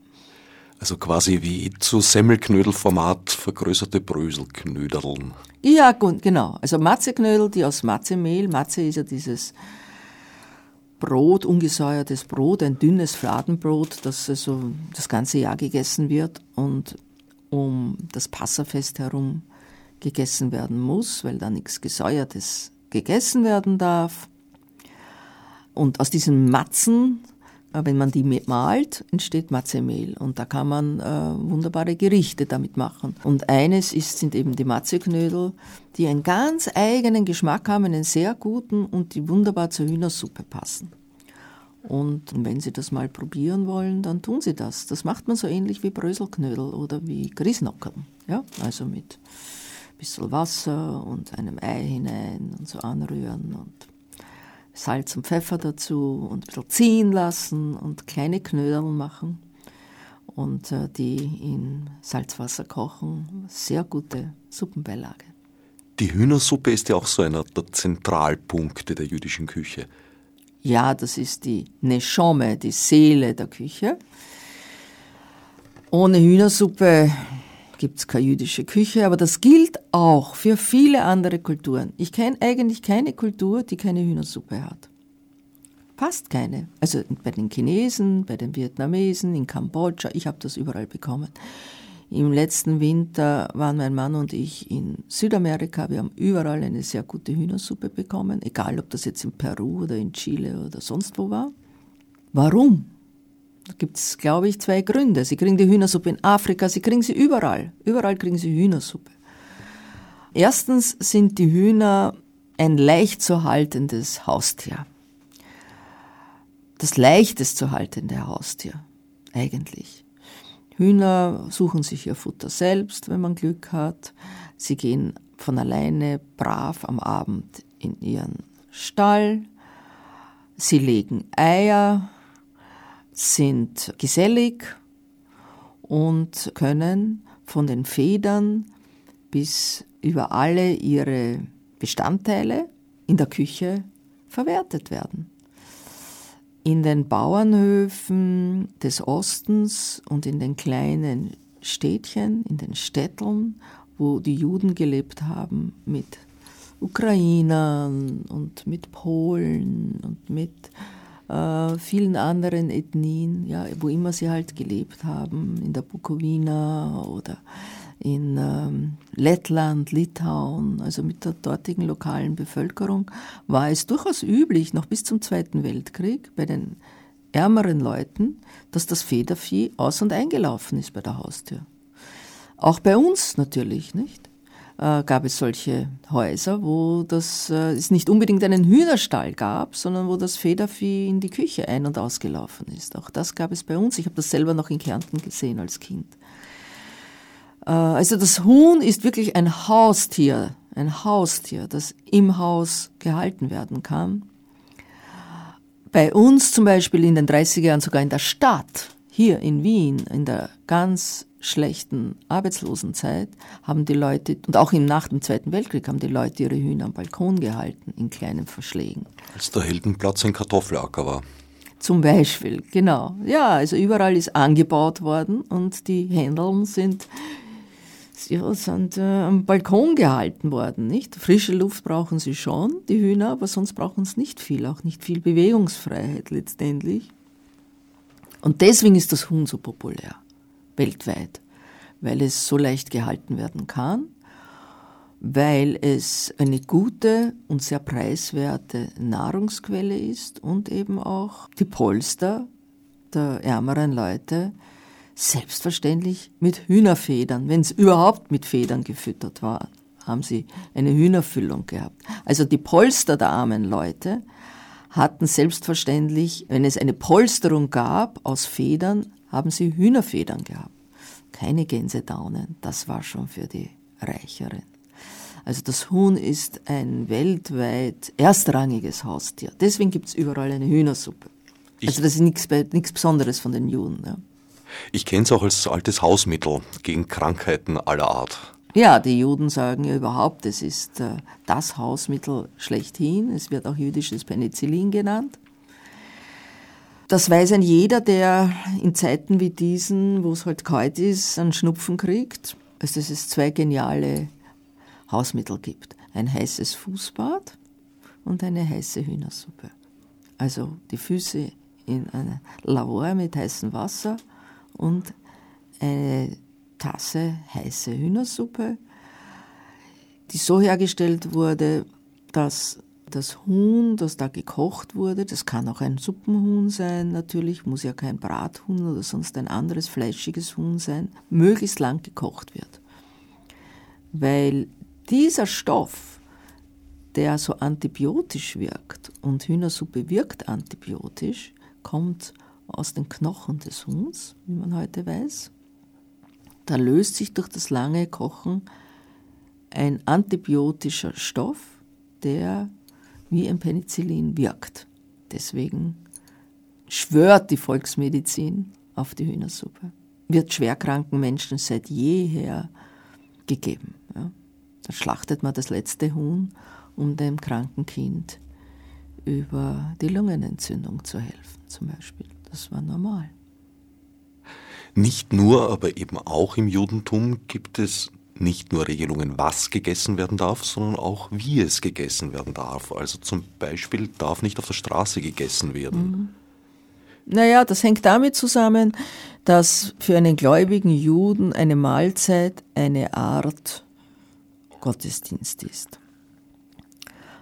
Also quasi wie zu Semmelknödelformat vergrößerte Bröselknödeln. Ja, gut, genau. Also Matzeknödel, die aus Matzemehl, Matze ist ja dieses Brot, ungesäuertes Brot, ein dünnes Fladenbrot, das also das ganze Jahr gegessen wird und um das Passafest herum gegessen werden muss, weil da nichts Gesäuertes gegessen werden darf. Und aus diesen Matzen, äh, wenn man die malt, entsteht Matzemehl. Und da kann man äh, wunderbare Gerichte damit machen. Und eines ist, sind eben die Matzeknödel, die einen ganz eigenen Geschmack haben, einen sehr guten und die wunderbar zur Hühnersuppe passen. Und wenn Sie das mal probieren wollen, dann tun Sie das. Das macht man so ähnlich wie Bröselknödel oder wie Grießnockern. Ja, also mit ein bisschen Wasser und einem Ei hinein und so anrühren und Salz und Pfeffer dazu und ein bisschen ziehen lassen und kleine Knödel machen und äh, die in Salzwasser kochen. Sehr gute Suppenbeilage. Die Hühnersuppe ist ja auch so einer der Zentralpunkte der jüdischen Küche. Ja, das ist die Neshome, die Seele der Küche. Ohne Hühnersuppe gibt es keine jüdische Küche, aber das gilt auch für viele andere Kulturen. Ich kenne eigentlich keine Kultur, die keine Hühnersuppe hat. Fast keine. Also bei den Chinesen, bei den Vietnamesen, in Kambodscha, ich habe das überall bekommen. Im letzten Winter waren mein Mann und ich in Südamerika. Wir haben überall eine sehr gute Hühnersuppe bekommen, egal ob das jetzt in Peru oder in Chile oder sonst wo war. Warum? Da gibt es, glaube ich, zwei Gründe. Sie kriegen die Hühnersuppe in Afrika, sie kriegen sie überall. Überall kriegen sie Hühnersuppe. Erstens sind die Hühner ein leicht zu haltendes Haustier. Das leichtest zu haltende Haustier, eigentlich. Hühner suchen sich ihr Futter selbst, wenn man Glück hat. Sie gehen von alleine brav am Abend in ihren Stall. Sie legen Eier, sind gesellig und können von den Federn bis über alle ihre Bestandteile in der Küche verwertet werden. In den Bauernhöfen des Ostens und in den kleinen Städtchen, in den Städteln, wo die Juden gelebt haben, mit Ukrainern und mit Polen und mit äh, vielen anderen Ethnien, ja, wo immer sie halt gelebt haben, in der Bukowina oder in ähm, Lettland, Litauen, also mit der dortigen lokalen Bevölkerung, war es durchaus üblich, noch bis zum Zweiten Weltkrieg, bei den ärmeren Leuten, dass das Federvieh aus- und eingelaufen ist bei der Haustür. Auch bei uns natürlich, nicht? Äh, gab es solche Häuser, wo das, äh, es nicht unbedingt einen Hühnerstall gab, sondern wo das Federvieh in die Küche ein- und ausgelaufen ist. Auch das gab es bei uns. Ich habe das selber noch in Kärnten gesehen als Kind. Äh, also das Huhn ist wirklich ein Haustier, ein Haustier, das im Haus gehalten werden kann. Bei uns zum Beispiel in den 30er Jahren sogar in der Stadt, hier in Wien, in der ganz schlechten Arbeitslosenzeit, haben die Leute, und auch nach dem Zweiten Weltkrieg, haben die Leute ihre Hühner am Balkon gehalten, in kleinen Verschlägen. Als der Heldenplatz ein Kartoffelacker war. Zum Beispiel, genau. Ja, also überall ist angebaut worden und die Händeln sind, ja, sind äh, am Balkon gehalten worden, nicht? Frische Luft brauchen sie schon, die Hühner, aber sonst brauchen sie nicht viel, auch nicht viel Bewegungsfreiheit letztendlich. Und deswegen ist das Huhn so populär, weltweit, weil es so leicht gehalten werden kann weil es eine gute und sehr preiswerte Nahrungsquelle ist und eben auch die Polster der ärmeren Leute selbstverständlich mit Hühnerfedern, wenn es überhaupt mit Federn gefüttert war, haben sie eine Hühnerfüllung gehabt. Also die Polster der armen Leute hatten selbstverständlich, wenn es eine Polsterung gab aus Federn, haben sie Hühnerfedern gehabt. Keine Gänsedaunen, das war schon für die Reicheren. Also das Huhn ist ein weltweit erstrangiges Haustier. Deswegen gibt es überall eine Hühnersuppe. Ich also das ist nichts Besonderes von den Juden. Ja. Ich kenne es auch als altes Hausmittel gegen Krankheiten aller Art. Ja, die Juden sagen ja überhaupt, es ist äh, das Hausmittel schlechthin. Es wird auch jüdisches Penicillin genannt. Das weiß ein jeder, der in Zeiten wie diesen, wo es halt kalt ist, einen Schnupfen kriegt. Also das ist zwei geniale Hausmittel gibt. Ein heißes Fußbad und eine heiße Hühnersuppe. Also die Füße in eine Lauer mit heißem Wasser und eine Tasse heiße Hühnersuppe, die so hergestellt wurde, dass das Huhn, das da gekocht wurde, das kann auch ein Suppenhuhn sein, natürlich, muss ja kein Brathuhn oder sonst ein anderes fleischiges Huhn sein, möglichst lang gekocht wird. Weil dieser Stoff, der so antibiotisch wirkt und Hühnersuppe wirkt antibiotisch, kommt aus den Knochen des Huhns, wie man heute weiß. Da löst sich durch das lange Kochen ein antibiotischer Stoff, der wie ein Penicillin wirkt. Deswegen schwört die Volksmedizin auf die Hühnersuppe. Wird schwerkranken Menschen seit jeher gegeben. Ja. Da schlachtet man das letzte Huhn, um dem kranken Kind über die Lungenentzündung zu helfen, zum Beispiel. Das war normal. Nicht nur, aber eben auch im Judentum gibt es nicht nur Regelungen, was gegessen werden darf, sondern auch, wie es gegessen werden darf. Also zum Beispiel darf nicht auf der Straße gegessen werden. Mhm. Naja, das hängt damit zusammen, dass für einen gläubigen Juden eine Mahlzeit eine Art Gottesdienst ist.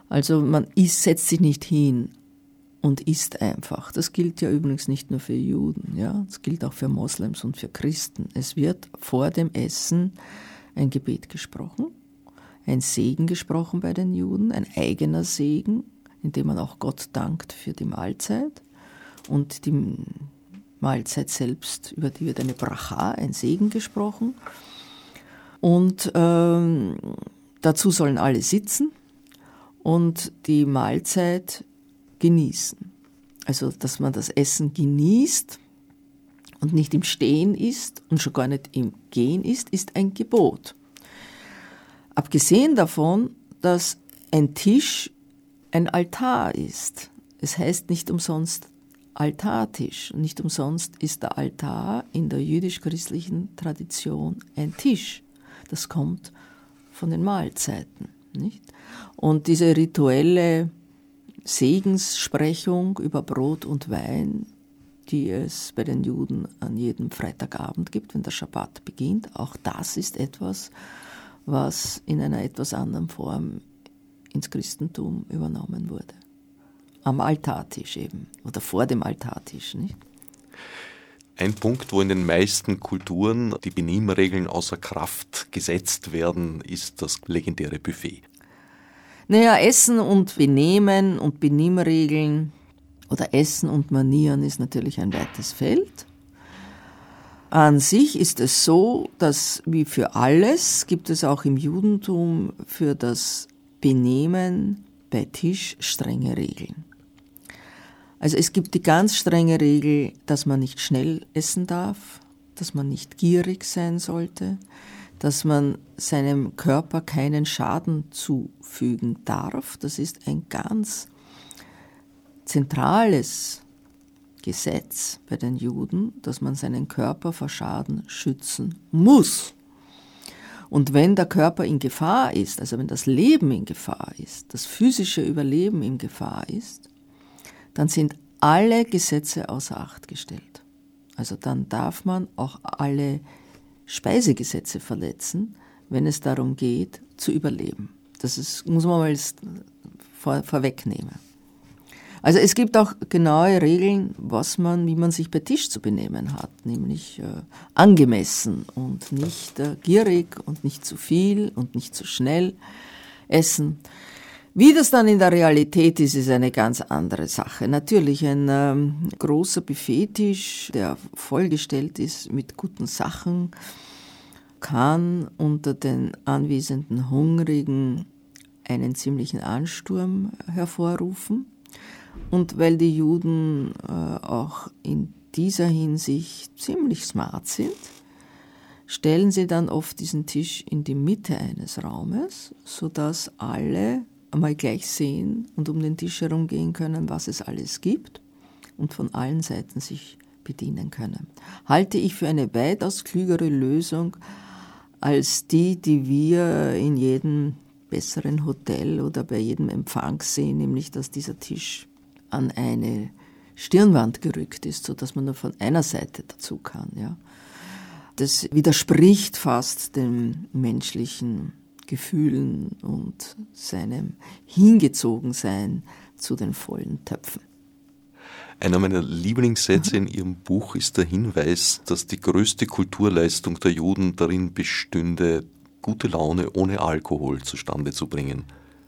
Also man isst, setzt sich nicht hin und isst einfach. Das gilt ja übrigens nicht nur für Juden, ja, das gilt auch für Moslems und für Christen. Es wird vor dem Essen ein Gebet gesprochen, ein Segen gesprochen bei den Juden, ein eigener Segen, in dem man auch Gott dankt für die Mahlzeit und die Mahlzeit selbst, über die wird eine Bracha, ein Segen gesprochen. Und ähm, dazu sollen alle sitzen und die Mahlzeit genießen. Also, dass man das Essen genießt und nicht im Stehen ist und schon gar nicht im Gehen ist, ist ein Gebot. Abgesehen davon, dass ein Tisch ein Altar ist. Es heißt nicht umsonst Altartisch. Nicht umsonst ist der Altar in der jüdisch-christlichen Tradition ein Tisch. Das kommt von den Mahlzeiten. Nicht? Und diese rituelle Segenssprechung über Brot und Wein, die es bei den Juden an jedem Freitagabend gibt, wenn der Schabbat beginnt, auch das ist etwas, was in einer etwas anderen Form ins Christentum übernommen wurde. Am Altartisch eben oder vor dem Altartisch. Nicht? Ein Punkt, wo in den meisten Kulturen die Benimmregeln außer Kraft gesetzt werden, ist das legendäre Buffet. Naja, Essen und Benehmen und Benimmregeln oder Essen und Manieren ist natürlich ein weites Feld. An sich ist es so, dass wie für alles gibt es auch im Judentum für das Benehmen bei Tisch strenge Regeln. Also es gibt die ganz strenge Regel, dass man nicht schnell essen darf, dass man nicht gierig sein sollte, dass man seinem Körper keinen Schaden zufügen darf. Das ist ein ganz zentrales Gesetz bei den Juden, dass man seinen Körper vor Schaden schützen muss. Und wenn der Körper in Gefahr ist, also wenn das Leben in Gefahr ist, das physische Überleben in Gefahr ist, dann sind alle Gesetze außer Acht gestellt. Also dann darf man auch alle Speisegesetze verletzen, wenn es darum geht, zu überleben. Das ist, muss man mal vor, vorwegnehmen. Also es gibt auch genaue Regeln, was man, wie man sich bei Tisch zu benehmen hat, nämlich äh, angemessen und nicht äh, gierig und nicht zu viel und nicht zu schnell essen. Wie das dann in der Realität ist, ist eine ganz andere Sache. Natürlich ein ähm, großer Buffettisch, der vollgestellt ist mit guten Sachen, kann unter den anwesenden Hungrigen einen ziemlichen Ansturm hervorrufen. Und weil die Juden äh, auch in dieser Hinsicht ziemlich smart sind, stellen sie dann oft diesen Tisch in die Mitte eines Raumes, sodass alle einmal gleich sehen und um den Tisch herum gehen können, was es alles gibt und von allen Seiten sich bedienen können. Halte ich für eine weitaus klügere Lösung als die, die wir in jedem besseren Hotel oder bei jedem Empfang sehen, nämlich dass dieser Tisch an eine Stirnwand gerückt ist, sodass man nur von einer Seite dazu kann. Ja. Das widerspricht fast dem menschlichen Gefühlen und seinem Hingezogensein zu den vollen Töpfen. Einer meiner Lieblingssätze in Ihrem Buch ist der Hinweis, dass die größte Kulturleistung der Juden darin bestünde, gute Laune ohne Alkohol zustande zu bringen.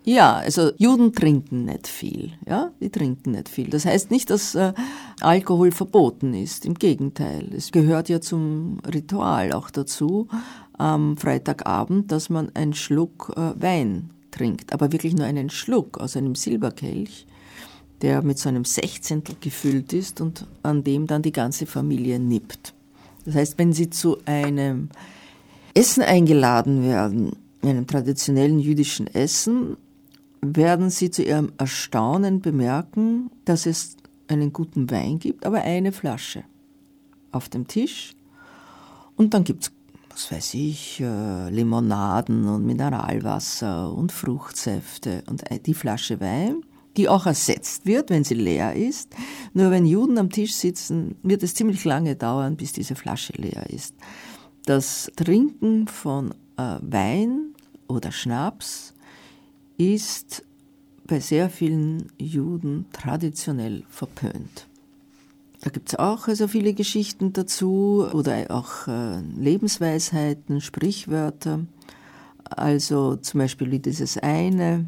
Ja, also Juden trinken nicht viel, ja, die trinken nicht viel. Das heißt nicht, dass äh, Alkohol verboten ist, im Gegenteil. Es gehört ja zum Ritual auch dazu, am Freitagabend, dass man einen Schluck äh, Wein trinkt, aber wirklich nur einen Schluck aus einem Silberkelch, der mit so einem Sechzehntel gefüllt ist und an dem dann die ganze Familie nippt. Das heißt, wenn Sie zu einem Essen eingeladen werden, einem traditionellen jüdischen Essen, werden Sie zu Ihrem Erstaunen bemerken, dass es einen guten Wein gibt, aber eine Flasche auf dem Tisch. Und dann gibt es was weiß ich, äh, Limonaden und Mineralwasser und Fruchtsäfte und die Flasche Wein, die auch ersetzt wird, wenn sie leer ist. Nur wenn Juden am Tisch sitzen, wird es ziemlich lange dauern, bis diese Flasche leer ist. Das Trinken von äh, Wein oder Schnaps ist bei sehr vielen Juden traditionell verpönt. Da gibt es auch also viele Geschichten dazu oder auch äh, Lebensweisheiten, Sprichwörter. Also zum Beispiel wie dieses eine,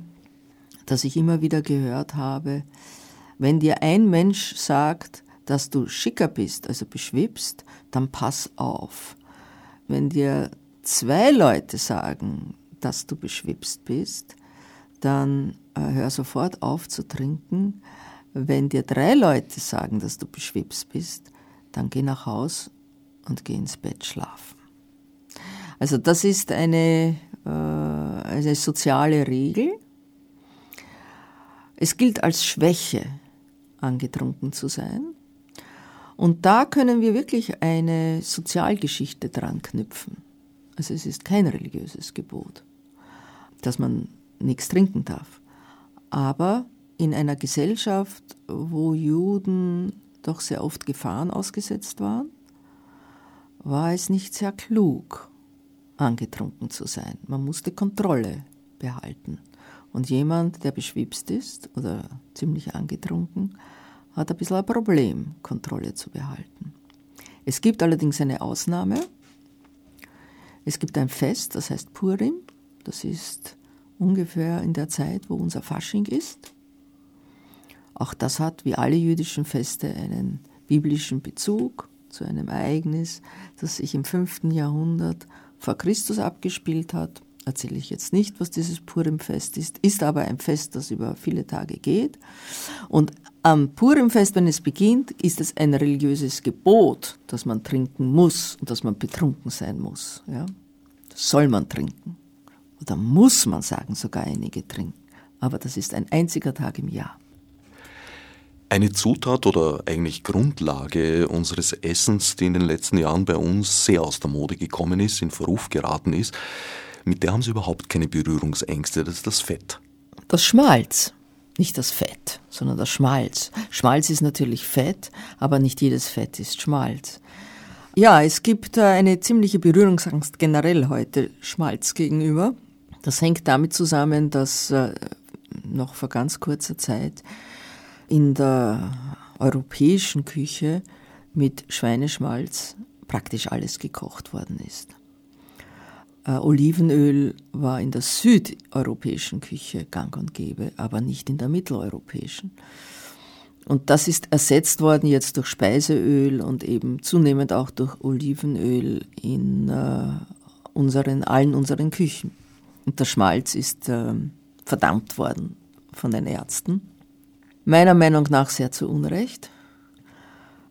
das ich immer wieder gehört habe. Wenn dir ein Mensch sagt, dass du schicker bist, also beschwipst, dann pass auf. Wenn dir zwei Leute sagen, dass du beschwipst bist, dann äh, hör sofort auf zu trinken, wenn dir drei Leute sagen, dass du beschwipst bist, dann geh nach Haus und geh ins Bett schlafen. Also das ist eine, äh, eine soziale Regel. Es gilt als Schwäche, angetrunken zu sein. Und da können wir wirklich eine Sozialgeschichte dran knüpfen. Also es ist kein religiöses Gebot, dass man nichts trinken darf. Aber in einer Gesellschaft, wo Juden doch sehr oft Gefahren ausgesetzt waren, war es nicht sehr klug, angetrunken zu sein. Man musste Kontrolle behalten. Und jemand, der beschwipst ist oder ziemlich angetrunken, hat ein bisschen ein Problem, Kontrolle zu behalten. Es gibt allerdings eine Ausnahme. Es gibt ein Fest, das heißt Purim. Das ist ungefähr in der Zeit, wo unser Fasching ist. Auch das hat, wie alle jüdischen Feste, einen biblischen Bezug zu einem Ereignis, das sich im 5. Jahrhundert vor Christus abgespielt hat, erzähle ich jetzt nicht, was dieses Purimfest ist, ist aber ein Fest, das über viele Tage geht. Und am Purimfest, wenn es beginnt, ist es ein religiöses Gebot, dass man trinken muss und dass man betrunken sein muss. Ja? Das soll man trinken. Oder muss man sagen, sogar einige trinken. Aber das ist ein einziger Tag im Jahr. Eine Zutat oder eigentlich Grundlage unseres Essens, die in den letzten Jahren bei uns sehr aus der Mode gekommen ist, in Verruf geraten ist, mit der haben Sie überhaupt keine Berührungsängste, das ist das Fett. Das Schmalz, nicht das Fett, sondern das Schmalz. Schmalz ist natürlich Fett, aber nicht jedes Fett ist Schmalz. Ja, es gibt äh, eine ziemliche Berührungsangst generell heute Schmalz gegenüber. Das hängt damit zusammen, dass äh, noch vor ganz kurzer Zeit in der europäischen Küche mit Schweineschmalz praktisch alles gekocht worden ist. Äh, Olivenöl war in der südeuropäischen Küche gang und gäbe, aber nicht in der mitteleuropäischen. Und das ist ersetzt worden jetzt durch Speiseöl und eben zunehmend auch durch Olivenöl in äh, unseren, allen unseren Küchen. Und der Schmalz ist äh, verdammt worden von den Ärzten meiner Meinung nach sehr zu Unrecht,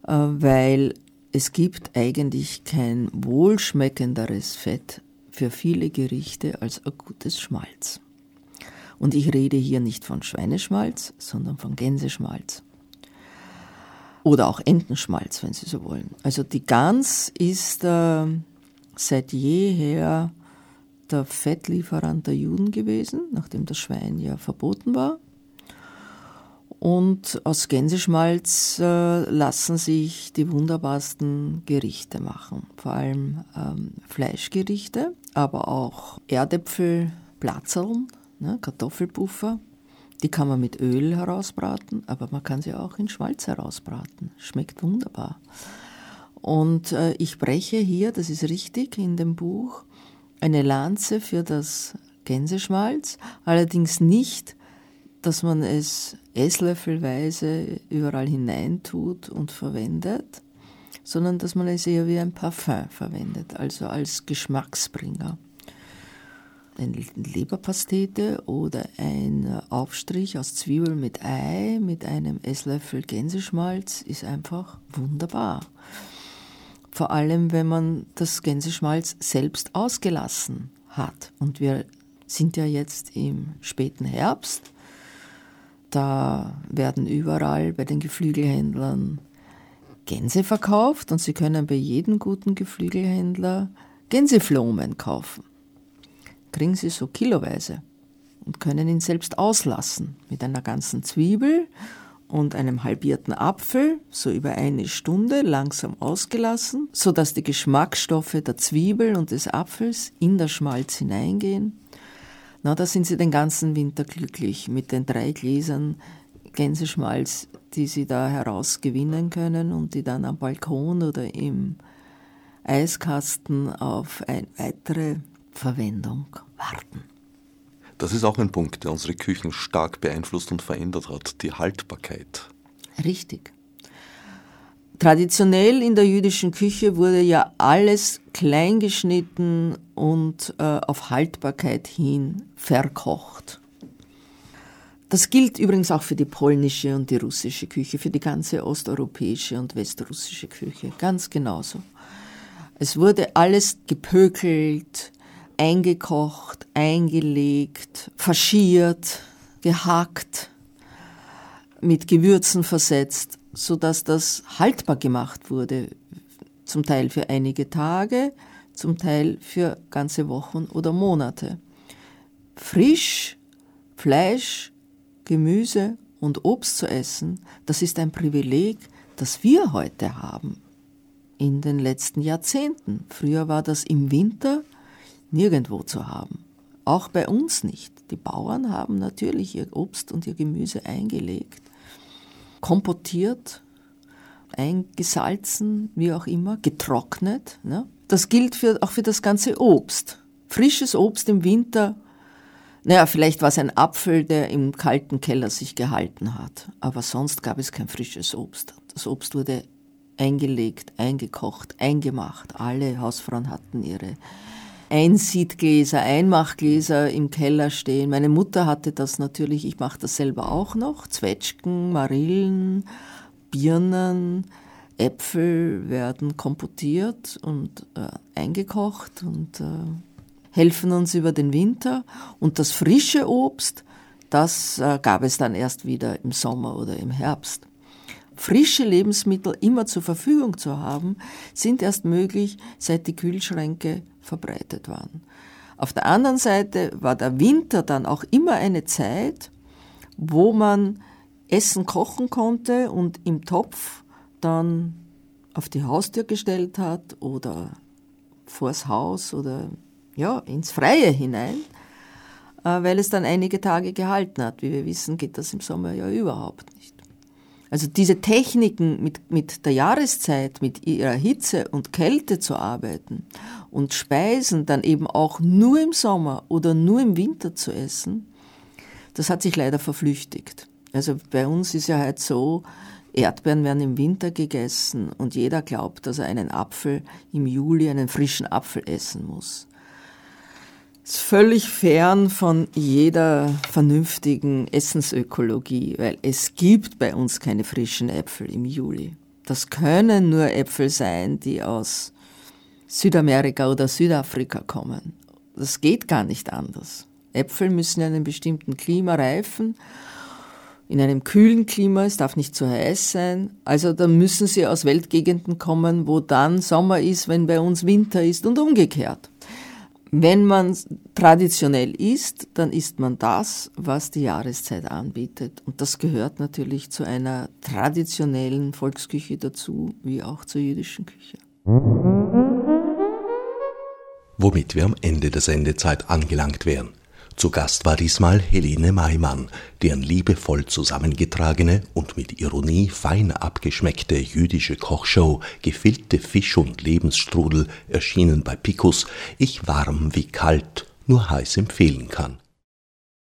äh, weil es gibt eigentlich kein wohlschmeckenderes Fett für viele Gerichte als ein gutes Schmalz. Und ich rede hier nicht von Schweineschmalz, sondern von Gänseschmalz. Oder auch Entenschmalz, wenn Sie so wollen. Also die Gans ist äh, seit jeher der Fettlieferant der Juden gewesen, nachdem das Schwein ja verboten war. Und aus Gänseschmalz äh, lassen sich die wunderbarsten Gerichte machen. Vor allem ähm, Fleischgerichte, aber auch Erdäpfel, Platzerln, ne, Kartoffelpuffer. Die kann man mit Öl herausbraten, aber man kann sie auch in Schmalz herausbraten. Schmeckt wunderbar. Und äh, ich breche hier, das ist richtig in dem Buch, eine Lanze für das Gänseschmalz, allerdings nicht dass man es esslöffelweise überall hineintut und verwendet, sondern dass man es eher wie ein Parfum verwendet, also als Geschmacksbringer. Eine Leberpastete oder ein Aufstrich aus Zwiebel mit Ei mit einem Esslöffel Gänseschmalz ist einfach wunderbar. Vor allem, wenn man das Gänseschmalz selbst ausgelassen hat. Und wir sind ja jetzt im späten Herbst da werden überall bei den Geflügelhändlern Gänse verkauft und Sie können bei jedem guten Geflügelhändler Gänseflomen kaufen. Kriegen Sie so kiloweise und können ihn selbst auslassen mit einer ganzen Zwiebel und einem halbierten Apfel, so über eine Stunde langsam ausgelassen, sodass die Geschmacksstoffe der Zwiebel und des Apfels in das Schmalz hineingehen na, da sind sie den ganzen Winter glücklich mit den drei Gläsern Gänseschmalz, die sie da herausgewinnen können und die dann am Balkon oder im Eiskasten auf eine weitere Verwendung warten. Das ist auch ein Punkt, der unsere Küchen stark beeinflusst und verändert hat, die Haltbarkeit. Richtig. Traditionell in der jüdischen Küche wurde ja alles kleingeschnitten und äh, auf Haltbarkeit hin verkocht. Das gilt übrigens auch für die polnische und die russische Küche, für die ganze osteuropäische und westrussische Küche, ganz genauso. Es wurde alles gepökelt, eingekocht, eingelegt, faschiert, gehackt, mit Gewürzen versetzt so dass das haltbar gemacht wurde, zum Teil für einige Tage, zum Teil für ganze Wochen oder Monate. Frisch Fleisch, Gemüse und Obst zu essen, das ist ein Privileg, das wir heute haben. In den letzten Jahrzehnten. Früher war das im Winter nirgendwo zu haben. Auch bei uns nicht. Die Bauern haben natürlich ihr Obst und ihr Gemüse eingelegt kompotiert, eingesalzen, wie auch immer, getrocknet. Ne? Das gilt für, auch für das ganze Obst. Frisches Obst im Winter, naja, vielleicht war es ein Apfel, der im kalten Keller sich gehalten hat, aber sonst gab es kein frisches Obst. Das Obst wurde eingelegt, eingekocht, eingemacht. Alle Hausfrauen hatten ihre Einsiedgläser, Einmachgläser im Keller stehen. Meine Mutter hatte das natürlich, ich mache das selber auch noch. Zwetschgen, Marillen, Birnen, Äpfel werden komputiert und äh, eingekocht und äh, helfen uns über den Winter. Und das frische Obst, das äh, gab es dann erst wieder im Sommer oder im Herbst. Frische Lebensmittel immer zur Verfügung zu haben, sind erst möglich, seit die Kühlschränke verbreitet waren. Auf der anderen Seite war der Winter dann auch immer eine Zeit, wo man Essen kochen konnte und im Topf dann auf die Haustür gestellt hat oder vors Haus oder ja, ins Freie hinein, äh, weil es dann einige Tage gehalten hat. Wie wir wissen, geht das im Sommer ja überhaupt. Also diese Techniken mit, mit der Jahreszeit, mit ihrer Hitze und Kälte zu arbeiten und Speisen dann eben auch nur im Sommer oder nur im Winter zu essen, das hat sich leider verflüchtigt. Also bei uns ist ja halt so, Erdbeeren werden im Winter gegessen und jeder glaubt, dass er einen Apfel im Juli, einen frischen Apfel essen muss völlig fern von jeder vernünftigen Essensökologie, weil es gibt bei uns keine frischen Äpfel im Juli. Das können nur Äpfel sein, die aus Südamerika oder Südafrika kommen. Das geht gar nicht anders. Äpfel müssen in einem bestimmten Klima reifen, in einem kühlen Klima, es darf nicht zu heiß sein. Also da müssen sie aus Weltgegenden kommen, wo dann Sommer ist, wenn bei uns Winter ist und umgekehrt. Wenn man traditionell isst, dann isst man das, was die Jahreszeit anbietet. Und das gehört natürlich zu einer traditionellen Volksküche dazu, wie auch zur jüdischen Küche. Womit wir am Ende der Sendezeit angelangt wären. Zu Gast war diesmal Helene Maimann, deren liebevoll zusammengetragene und mit Ironie fein abgeschmeckte jüdische Kochshow Gefillte Fisch und Lebensstrudel erschienen bei Picus ich warm wie kalt nur heiß empfehlen kann.